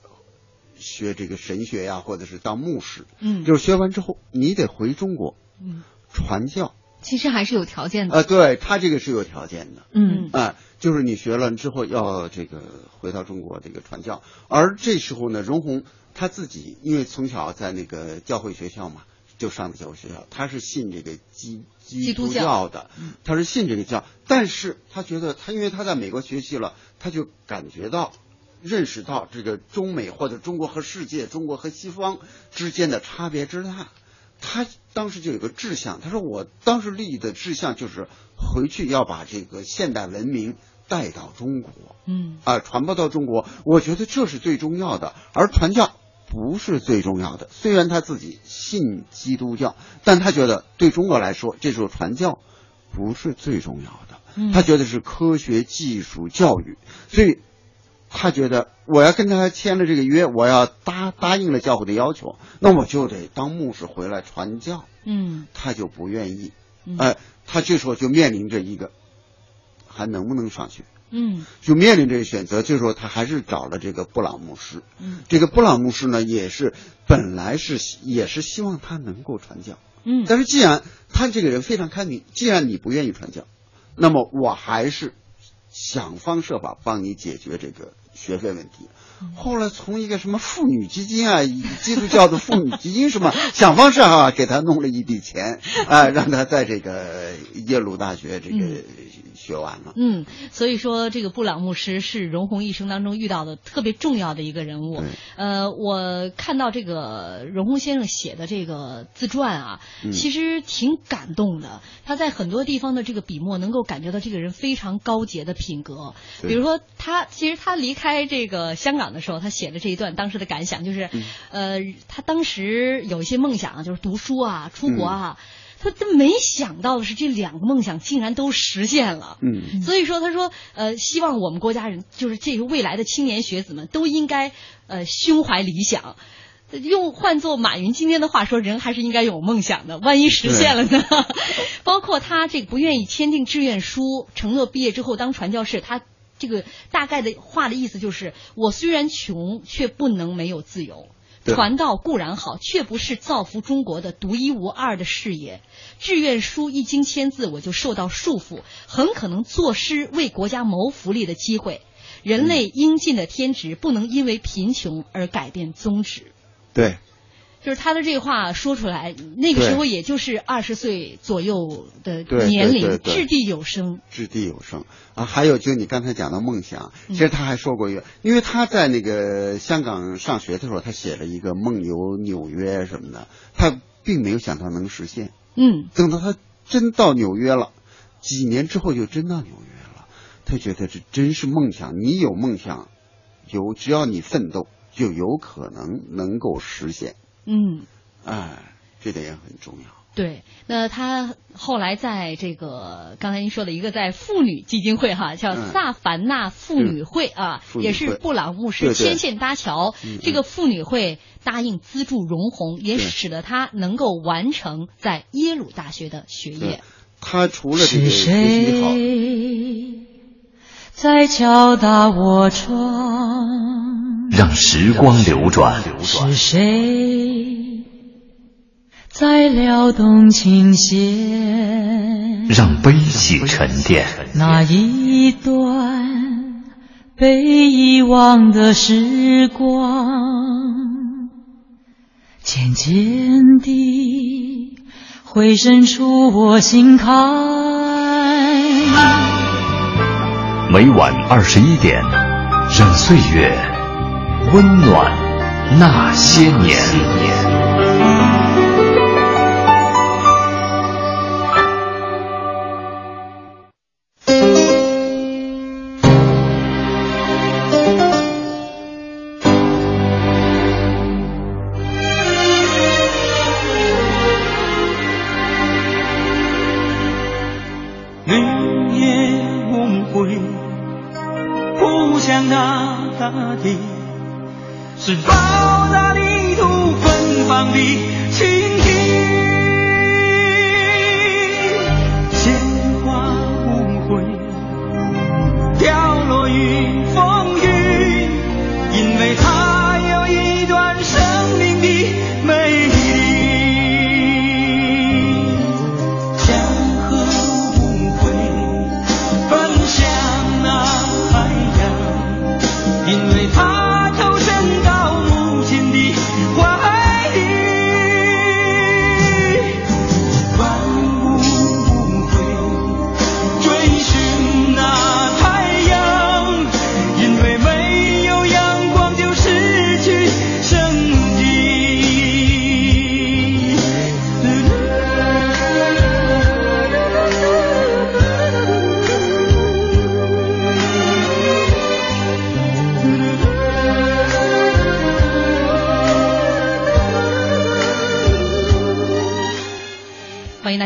Speaker 3: 学这个神学呀，或者是当牧师。
Speaker 1: 嗯，
Speaker 3: 就是学完之后，你得回中国，
Speaker 1: 嗯，
Speaker 3: 传教。
Speaker 2: 其实还是有条件的。
Speaker 3: 呃，对他这个是有条件的。
Speaker 2: 嗯
Speaker 3: 啊、呃，就是你学了之后要这个回到中国这个传教，而这时候呢，荣宏他自己因为从小在那个教会学校嘛，就上的教会学校，他是信这个基基督教的，他是信这个教，但是他觉得他因为他在美国学习了，他就感觉到。认识到这个中美或者中国和世界、中国和西方之间的差别之大，他当时就有个志向，他说我当时立的志向就是回去要把这个现代文明带到中国，
Speaker 1: 嗯
Speaker 3: 啊、呃，传播到中国，我觉得这是最重要的，而传教不是最重要的。虽然他自己信基督教，但他觉得对中国来说，这时候传教不是最重要的，
Speaker 1: 嗯、
Speaker 3: 他觉得是科学技术教育，所以。他觉得我要跟他签了这个约，我要答答应了教会的要求，那我就得当牧师回来传教。
Speaker 1: 嗯，
Speaker 3: 他就不愿意，
Speaker 1: 嗯、
Speaker 3: 哎、呃，他这时候就面临着一个还能不能上学？
Speaker 1: 嗯，
Speaker 3: 就面临这个选择。这时候他还是找了这个布朗牧师。
Speaker 1: 嗯，
Speaker 3: 这个布朗牧师呢，也是本来是也是希望他能够传教。
Speaker 1: 嗯，
Speaker 3: 但是既然他这个人非常开明，既然你不愿意传教，那么我还是想方设法帮你解决这个。学费问题，后来从一个什么妇女基金啊，基督教的妇女基金什么，想方设法给他弄了一笔钱，啊、呃，让他在这个耶鲁大学这个学完了。
Speaker 1: 嗯，所以说这个布朗牧师是荣宏一生当中遇到的特别重要的一个人物。呃，我看到这个荣宏先生写的这个自传啊，
Speaker 3: 嗯、
Speaker 1: 其实挺感动的。他在很多地方的这个笔墨，能够感觉到这个人非常高洁的品格。比如说他，其实他离开。开这个香港的时候，他写的这一段当时的感想就是，
Speaker 3: 嗯、
Speaker 1: 呃，他当时有一些梦想，就是读书啊、出国啊。
Speaker 3: 嗯、
Speaker 1: 他他没想到的是，这两个梦想竟然都实现了。
Speaker 3: 嗯，
Speaker 1: 所以说，他说，呃，希望我们国家人，就是这个未来的青年学子们，都应该呃胸怀理想。用换作马云今天的话说，人还是应该有梦想的。万一实现了呢？包括他这个不愿意签订志愿书，承诺毕业之后当传教士，他。这个大概的话的意思就是，我虽然穷，却不能没有自由。传道固然好，却不是造福中国的独一无二的事业。志愿书一经签字，我就受到束缚，很可能错失为国家谋福利的机会。人类应尽的天职，不能因为贫穷而改变宗旨。
Speaker 3: 对。
Speaker 1: 就是他的这话说出来，那个时候也就是二十岁左右的年龄，掷地有声。
Speaker 3: 掷地有声啊！还有就你刚才讲的梦想，其实他还说过一个，因为他在那个香港上学的时候，他写了一个梦游纽约什么的，他并没有想到能实现。
Speaker 1: 嗯，
Speaker 3: 等到他真到纽约了，几年之后就真到纽约了，他觉得这真是梦想。你有梦想，有只要你奋斗，就有可能能够实现。
Speaker 1: 嗯，
Speaker 3: 哎，这点也很重要。
Speaker 1: 对，那他后来在这个刚才您说的一个在妇女基金会哈，叫萨凡纳妇女会啊，
Speaker 3: 嗯、
Speaker 1: 也是布朗牧师牵线搭桥。
Speaker 3: 对对
Speaker 1: 这个妇女会答应资助荣宏，也使得他能够完成在耶鲁大学的学业。
Speaker 3: 他除了这个学习好，
Speaker 13: 在敲打我窗。
Speaker 8: 让时光流转。
Speaker 13: 是谁在撩动琴弦？
Speaker 11: 让悲喜沉淀。
Speaker 13: 那一段被遗忘的时光，渐渐地回渗出我心坎。
Speaker 11: 每晚二十一点，让岁月温暖那些年。
Speaker 14: 绿叶梦回，故乡那大地，是包大地土芬芳的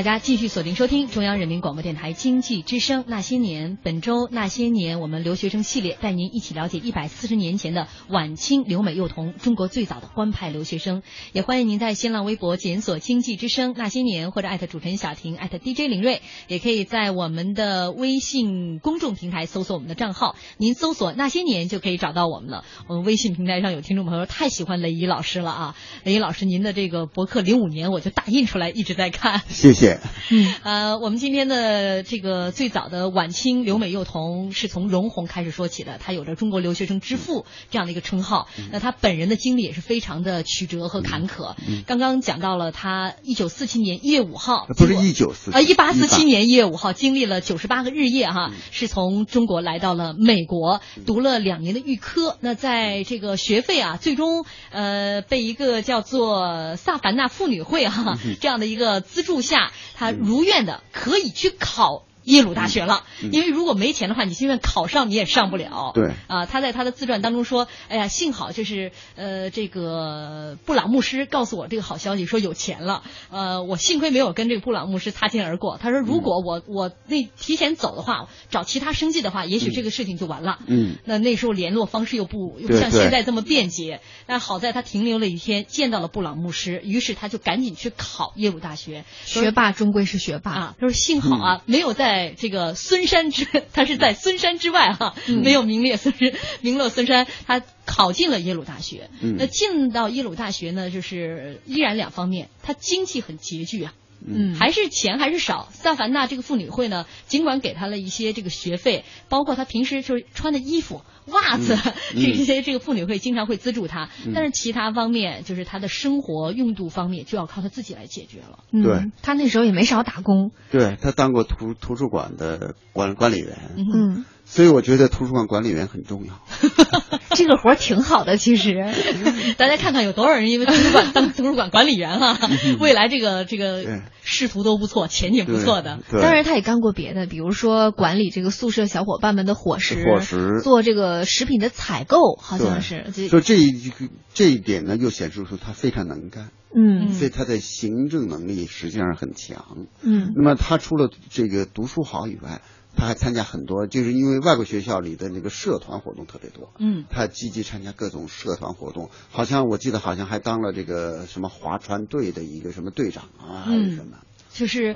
Speaker 1: 家继续锁定收听中央人民广播电台经济之声《那些年》。本周《那些年》，我们留学生系列带您一起了解一百四十年前的晚清留美幼童，中国最早的官派留学生。也欢迎您在新浪微博检索“经济之声那些年”或者艾特主持人小婷艾特 DJ 林睿，也可以在我们的微信公众平台搜索我们的账号，您搜索“那些年”就可以找到我们了。我们微信平台上有听众朋友太喜欢雷怡老师了啊！雷怡老师，您的这个博客零五年我就打印出来，一直在看。
Speaker 3: 谢谢。
Speaker 1: 嗯，呃，我们今天的这个最早的晚清留美幼童是从容闳开始说起的，他有着中国留学生之父这样的一个称号。那他本人的经历也是非常的曲折和坎坷。刚刚讲到了他一九四七年一月五号，
Speaker 3: 不是一九四
Speaker 1: 啊，一八四七年一月五号，经历了九十八个日夜哈，是从中国来到了美国，读了两年的预科。那在这个学费啊，最终呃被一个叫做萨凡纳妇女会哈这样的一个资助下。他如愿的可以去考耶鲁大学了，因为如果没钱的话，你即便考上你也上不了。
Speaker 3: 对
Speaker 1: 啊，他在他的自传当中说：“哎呀，幸好就是呃，这个布朗牧师告诉我这个好消息，说有钱了。呃，我幸亏没有跟这个布朗牧师擦肩而过。他说，如果我我那提前走的话，找其他生计的话，也许这个事情就完了。
Speaker 3: 嗯，
Speaker 1: 那那时候联络方式又不又不像现在这么便捷。但好在他停留了一天，见到了布朗牧师，于是他就赶紧去考耶鲁大学。
Speaker 2: 学霸终归是学霸
Speaker 1: 啊！他说幸好啊，没有在。在这个孙山之，他是在孙山之外哈、啊，嗯、没有名列孙山名落孙山，他考进了耶鲁大学。
Speaker 3: 嗯、
Speaker 1: 那进到耶鲁大学呢，就是依然两方面，他经济很拮据啊。
Speaker 3: 嗯，
Speaker 1: 还是钱还是少。萨凡纳这个妇女会呢，尽管给他了一些这个学费，包括他平时就是穿的衣服、袜子，
Speaker 3: 嗯、
Speaker 1: 这些这个妇女会经常会资助他。嗯、但是其他方面，就是他的生活用度方面，就要靠他自己来解决了。
Speaker 2: 嗯、
Speaker 3: 对，
Speaker 2: 他那时候也没少打工。
Speaker 3: 对他当过图图书馆的管管理员。
Speaker 2: 嗯。
Speaker 3: 所以我觉得图书馆管理员很重要，
Speaker 2: 这个活儿挺好的。其实，
Speaker 1: 大家看看有多少人因为图书馆当图书馆管理员哈、啊，未来这个这个仕途都不错，前景不错的。
Speaker 2: 当然，他也干过别的，比如说管理这个宿舍小伙伴们的伙食，
Speaker 3: 伙食
Speaker 2: 做这个食品的采购，好像是。
Speaker 3: 所以这一这一点呢，又显示出他非常能干。
Speaker 2: 嗯，
Speaker 3: 所以他的行政能力实际上很强。
Speaker 2: 嗯，
Speaker 3: 那么他除了这个读书好以外，他还参加很多，就是因为外国学校里的那个社团活动特别多。
Speaker 1: 嗯，
Speaker 3: 他积极参加各种社团活动，好像我记得好像还当了这个什么划船队的一个什么队长啊，还是什么。
Speaker 1: 嗯、就是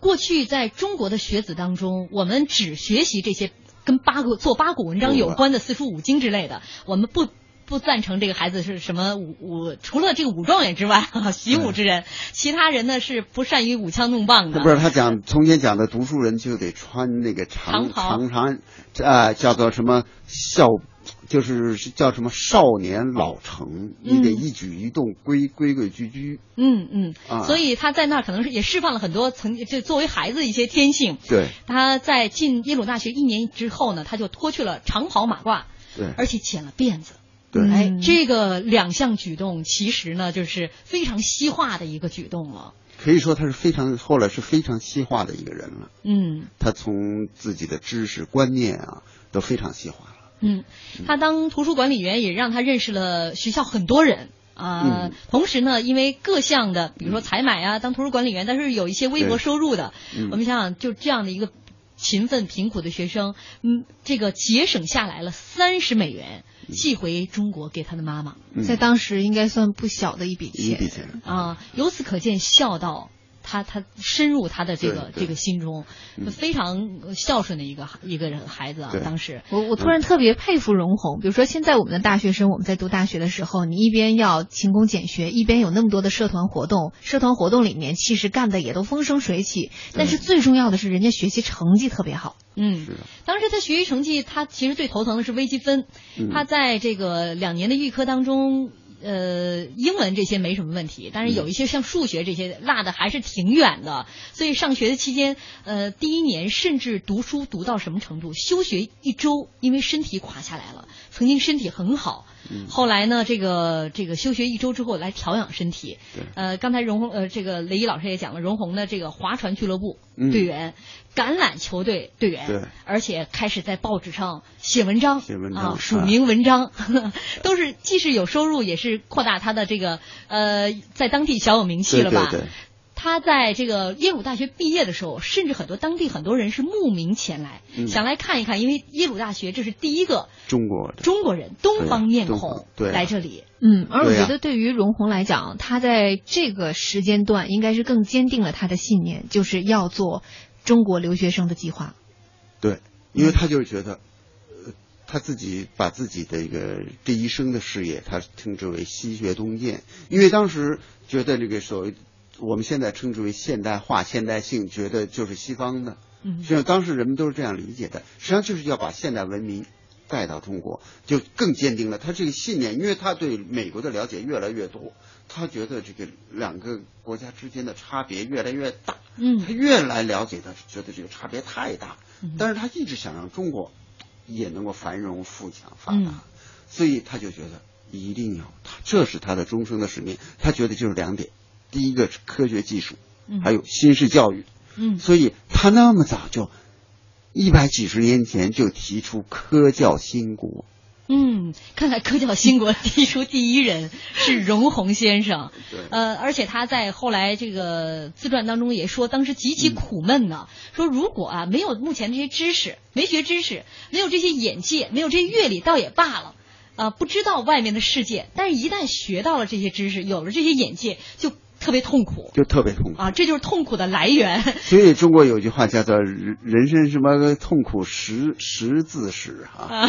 Speaker 1: 过去在中国的学子当中，我们只学习这些跟八股做八股文章有关的四书五经之类的，我们不。不赞成这个孩子是什么武武，除了这个武状元之外，习武之人，其他人呢是不善于舞枪弄棒的。
Speaker 3: 不是他讲从前讲的读书人就得穿那个长长长，呃，叫做什么孝。就是叫什么少年老成，你得一举一动规规规矩矩。
Speaker 1: 嗯嗯，所以他在那儿可能是也释放了很多曾经就作为孩子一些天性。
Speaker 3: 对，
Speaker 1: 他在进耶鲁大学一年之后呢，他就脱去了长袍马褂，
Speaker 3: 对，
Speaker 1: 而且剪了辫子。
Speaker 3: 对，
Speaker 1: 哎，这个两项举动其实呢，就是非常西化的一个举动了。
Speaker 3: 可以说他是非常后来是非常西化的一个人了。
Speaker 1: 嗯，
Speaker 3: 他从自己的知识观念啊都非常西化了。
Speaker 1: 嗯，他当图书管理员也让他认识了学校很多人啊。同时呢，因为各项的，比如说采买啊，当图书管理员，但是有一些微薄收入的。嗯我们想想，就这样的一个勤奋贫苦的学生，嗯，这个节省下来了三十美元，寄回中国给他的妈妈，
Speaker 2: 在当时应该算不小的一笔钱。
Speaker 3: 一笔钱
Speaker 1: 啊，由此可见孝道。他他深入他的这个这个心中，非常孝顺的一个一个人孩子啊。当时
Speaker 2: 我我突然特别佩服荣宏。比如说现在我们的大学生，我们在读大学的时候，你一边要勤工俭学，一边有那么多的社团活动，社团活动里面其实干的也都风生水起。但是最重要的是，人家学习成绩特别好。
Speaker 1: 嗯，当时他学习成绩，他其实最头疼的是微积分。他在这个两年的预科当中。呃，英文这些没什么问题，但是有一些像数学这些落的还是挺远的。所以上学的期间，呃，第一年甚至读书读到什么程度，休学一周，因为身体垮下来了。曾经身体很好，后来呢，这个这个休学一周之后来调养身体。呃，刚才荣宏呃，这个雷伊老师也讲了，荣宏的这个划船俱乐部队员，橄榄球队队员，而且开始在报纸上写文章，啊，署名文章，都是既是有收入，也是扩大他的这个呃，在当地小有名气了吧。他在这个耶鲁大学毕业的时候，甚至很多当地很多人是慕名前来，想来看一看，因为耶鲁大学这是第一个
Speaker 3: 中国
Speaker 1: 中国人东方面孔来这里。
Speaker 2: 嗯，而我觉得对于荣宏来讲，他在这个时间段应该是更坚定了他的信念，就是要做中国留学生的计划。
Speaker 3: 对，因为他就是觉得，呃，他自己把自己的一个这一生的事业，他称之为西学东渐，因为当时觉得这个所谓。我们现在称之为现代化、现代性，觉得就是西方的，
Speaker 1: 嗯，
Speaker 3: 实际上当时人们都是这样理解的。实际上就是要把现代文明带到中国，就更坚定了他这个信念，因为他对美国的了解越来越多，他觉得这个两个国家之间的差别越来越大，
Speaker 1: 嗯，
Speaker 3: 他越来了解他觉得这个差别太大，但是他一直想让中国也能够繁荣富强发达，所以他就觉得一定要他，这是他的终生的使命。他觉得就是两点。第一个是科学技术，还有新式教育，
Speaker 1: 嗯，
Speaker 3: 所以他那么早就一百几十年前就提出科教兴国，
Speaker 1: 嗯，看来科教兴国提出第一人是荣宏先生，
Speaker 3: 对，
Speaker 1: 呃，而且他在后来这个自传当中也说，当时极其苦闷呢，说如果啊没有目前这些知识，没学知识，没有这些眼界，没有这些阅历，倒也罢了，啊，不知道外面的世界，但是一旦学到了这些知识，有了这些眼界，就。特别痛苦，
Speaker 3: 就特别痛苦
Speaker 1: 啊！这就是痛苦的来源。
Speaker 3: 所以中国有句话叫做“人人生什么痛苦识识字史”
Speaker 1: 啊，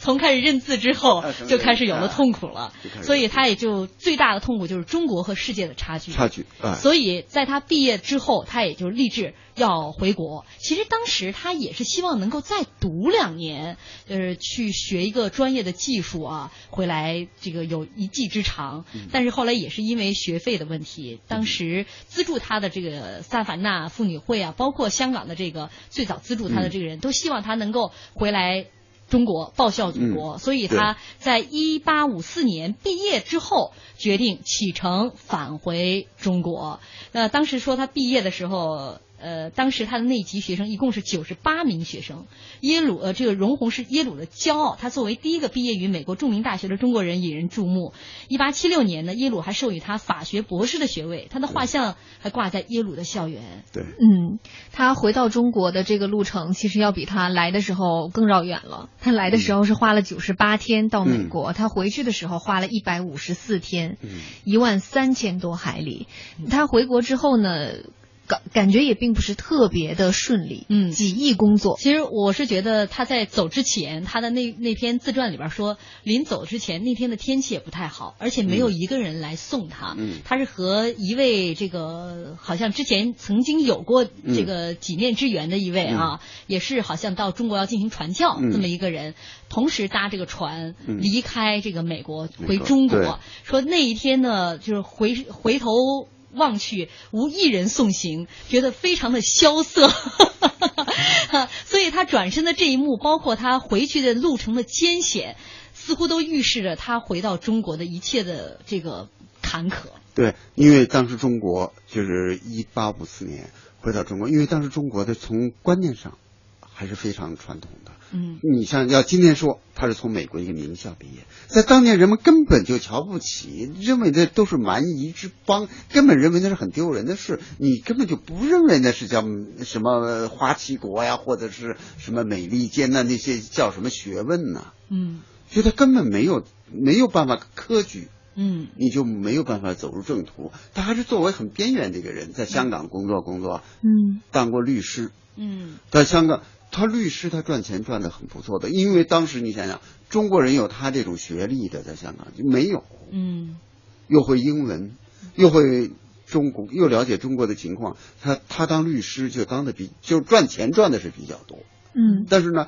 Speaker 1: 从开始认字之后就开始有了痛苦了。所以他也就最大的痛苦就是中国和世界的差距。
Speaker 3: 差距啊！
Speaker 1: 所以在他毕业之后，他也就立志。要回国，其实当时他也是希望能够再读两年，呃，去学一个专业的技术啊，回来这个有一技之长。但是后来也是因为学费的问题，当时资助他的这个萨凡纳妇女会啊，包括香港的这个最早资助他的这个人都希望他能够回来中国报效祖国，所以他在一八五四年毕业之后决定启程返回中国。那当时说他毕业的时候。呃，当时他的那级学生一共是九十八名学生，耶鲁呃，这个荣宏是耶鲁的骄傲。他作为第一个毕业于美国著名大学的中国人，引人注目。一八七六年呢，耶鲁还授予他法学博士的学位，他的画像还挂在耶鲁的校园。
Speaker 3: 对，
Speaker 2: 嗯，他回到中国的这个路程，其实要比他来的时候更绕远了。他来的时候是花了九十八天到美国，他回去的时候花了一百五十四天，一万三千多海里。他回国之后呢？感感觉也并不是特别的顺利，
Speaker 1: 嗯，
Speaker 2: 几亿工作。
Speaker 1: 其实我是觉得他在走之前，他的那那篇自传里边说，临走之前那天的天气也不太好，而且没有一个人来送他。
Speaker 3: 嗯，
Speaker 1: 他是和一位这个好像之前曾经有过这个几面之缘的一位啊，也是好像到中国要进行传教这么一个人，同时搭这个船离开这个美国回中国。说那一天呢，就是回回头。望去无一人送行，觉得非常的萧瑟，所以他转身的这一幕，包括他回去的路程的艰险，似乎都预示着他回到中国的一切的这个坎坷。
Speaker 3: 对，因为当时中国就是一八五四年回到中国，因为当时中国的从观念上还是非常传统的。
Speaker 1: 嗯，
Speaker 3: 你像要今天说他是从美国一个名校毕业，在当年人们根本就瞧不起，认为这都是蛮夷之邦，根本认为那是很丢人的事，你根本就不认为那是叫什么花旗国呀，或者是什么美利坚呐，那些叫什么学问呢？
Speaker 1: 嗯，
Speaker 3: 所以他根本没有没有办法科举，
Speaker 1: 嗯，
Speaker 3: 你就没有办法走入正途。他还是作为很边缘的一个人，在香港工作工作，
Speaker 2: 嗯，
Speaker 3: 当过律师，
Speaker 1: 嗯，
Speaker 3: 在香港。他律师，他赚钱赚的很不错的，因为当时你想想，中国人有他这种学历的，在香港就没有，
Speaker 1: 嗯，
Speaker 3: 又会英文，又会中国，又了解中国的情况，他他当律师就当的比就赚钱赚的是比较多，
Speaker 2: 嗯，
Speaker 3: 但是呢，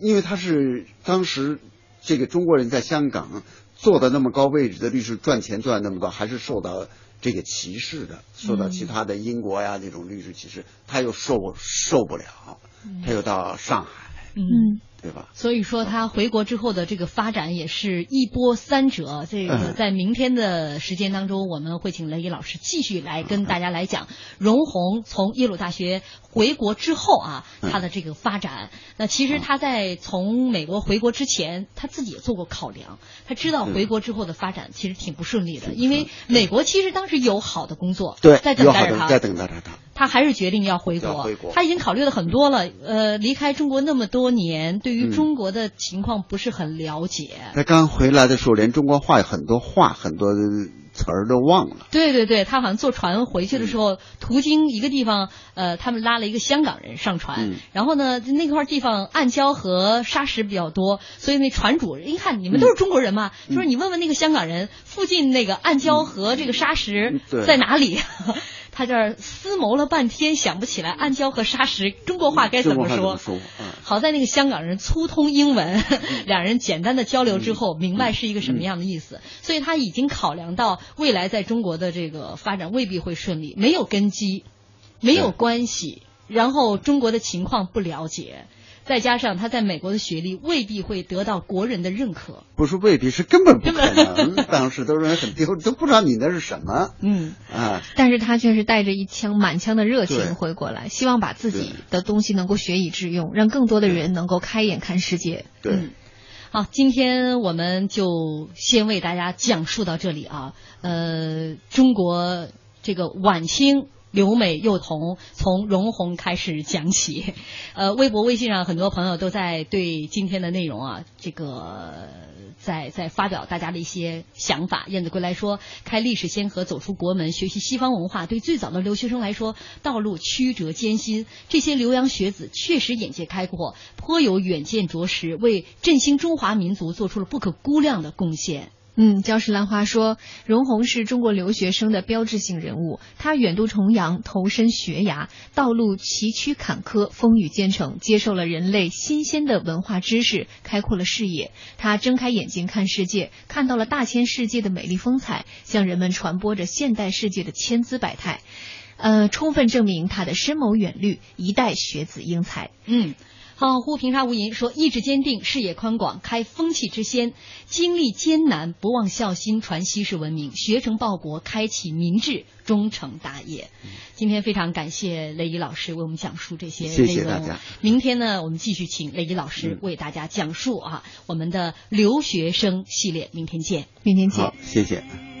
Speaker 3: 因为他是当时这个中国人在香港做的那么高位置的律师，赚钱赚那么多，还是受到这个歧视的，受到其他的英国呀那种律师歧视，他又受受不了。他又到上海，
Speaker 1: 嗯，
Speaker 3: 对吧？
Speaker 1: 所以说他回国之后的这个发展也是一波三折。这个在明天的时间当中，我们会请雷毅老师继续来跟大家来讲荣宏从耶鲁大学回国之后啊，他的这个发展。那其实他在从美国回国之前，他自己也做过考量，他知道回国之后的发展其实挺不顺利的，因为美国其实当时有好的工作
Speaker 3: 对
Speaker 1: 在等待着
Speaker 3: 他，在等待着他。
Speaker 1: 他还是决定要回
Speaker 3: 国，
Speaker 1: 他已经考虑了很多了。呃，离开中国那么多年，对于中国的情况不是很了解。
Speaker 3: 他刚回来的时候，连中国话很多话很多词儿都忘了。
Speaker 1: 对对对，他好像坐船回去的时候，途经一个地方，呃，他们拉了一个香港人上船，然后呢，那块地方暗礁和沙石比较多，所以那船主一看你们都是中国人嘛，就说你问问那个香港人，附近那个暗礁和这个沙石在哪里。他这儿思谋了半天，想不起来暗礁和沙石中国话该怎么说。好在那个香港人粗通英文，两人简单的交流之后，明白是一个什么样的意思。所以他已经考量到未来在中国的这个发展未必会顺利，没有根基，没有关系，然后中国的情况不了解。再加上他在美国的学历未必会得到国人的认可，
Speaker 3: 不是未必是根本不可能。当时都认为很丢，都不知道你那是什么。
Speaker 1: 嗯
Speaker 3: 啊，
Speaker 2: 但是他却是带着一腔满腔的热情回过来，希望把自己的东西能够学以致用，让更多的人能够开眼看世界。
Speaker 3: 对，
Speaker 1: 好，今天我们就先为大家讲述到这里啊。呃，中国这个晚清。留美幼童从荣宏开始讲起，呃，微博、微信上很多朋友都在对今天的内容啊，这个在在发表大家的一些想法。燕子归来说，开历史先河，走出国门，学习西方文化，对最早的留学生来说，道路曲折艰辛。这些留洋学子确实眼界开阔，颇有远见卓识，为振兴中华民族做出了不可估量的贡献。
Speaker 2: 嗯，焦石兰花说，荣宏是中国留学生的标志性人物。他远渡重洋，投身学涯，道路崎岖坎坷，风雨兼程，接受了人类新鲜的文化知识，开阔了视野。他睁开眼睛看世界，看到了大千世界的美丽风采，向人们传播着现代世界的千姿百态。呃，充分证明他的深谋远虑，一代学子英才。
Speaker 1: 嗯。好，呼平沙无垠说，意志坚定，视野宽广，开风气之先，经历艰难，不忘孝心，传西式文明，学成报国，开启明智，终成大业。今天非常感谢雷伊老师为我们讲述这些内容。
Speaker 3: 谢谢大家。
Speaker 1: 明天呢，我们继续请雷伊老师为大家讲述啊我们的留学生系列。明天见，
Speaker 2: 明天见。
Speaker 3: 谢谢。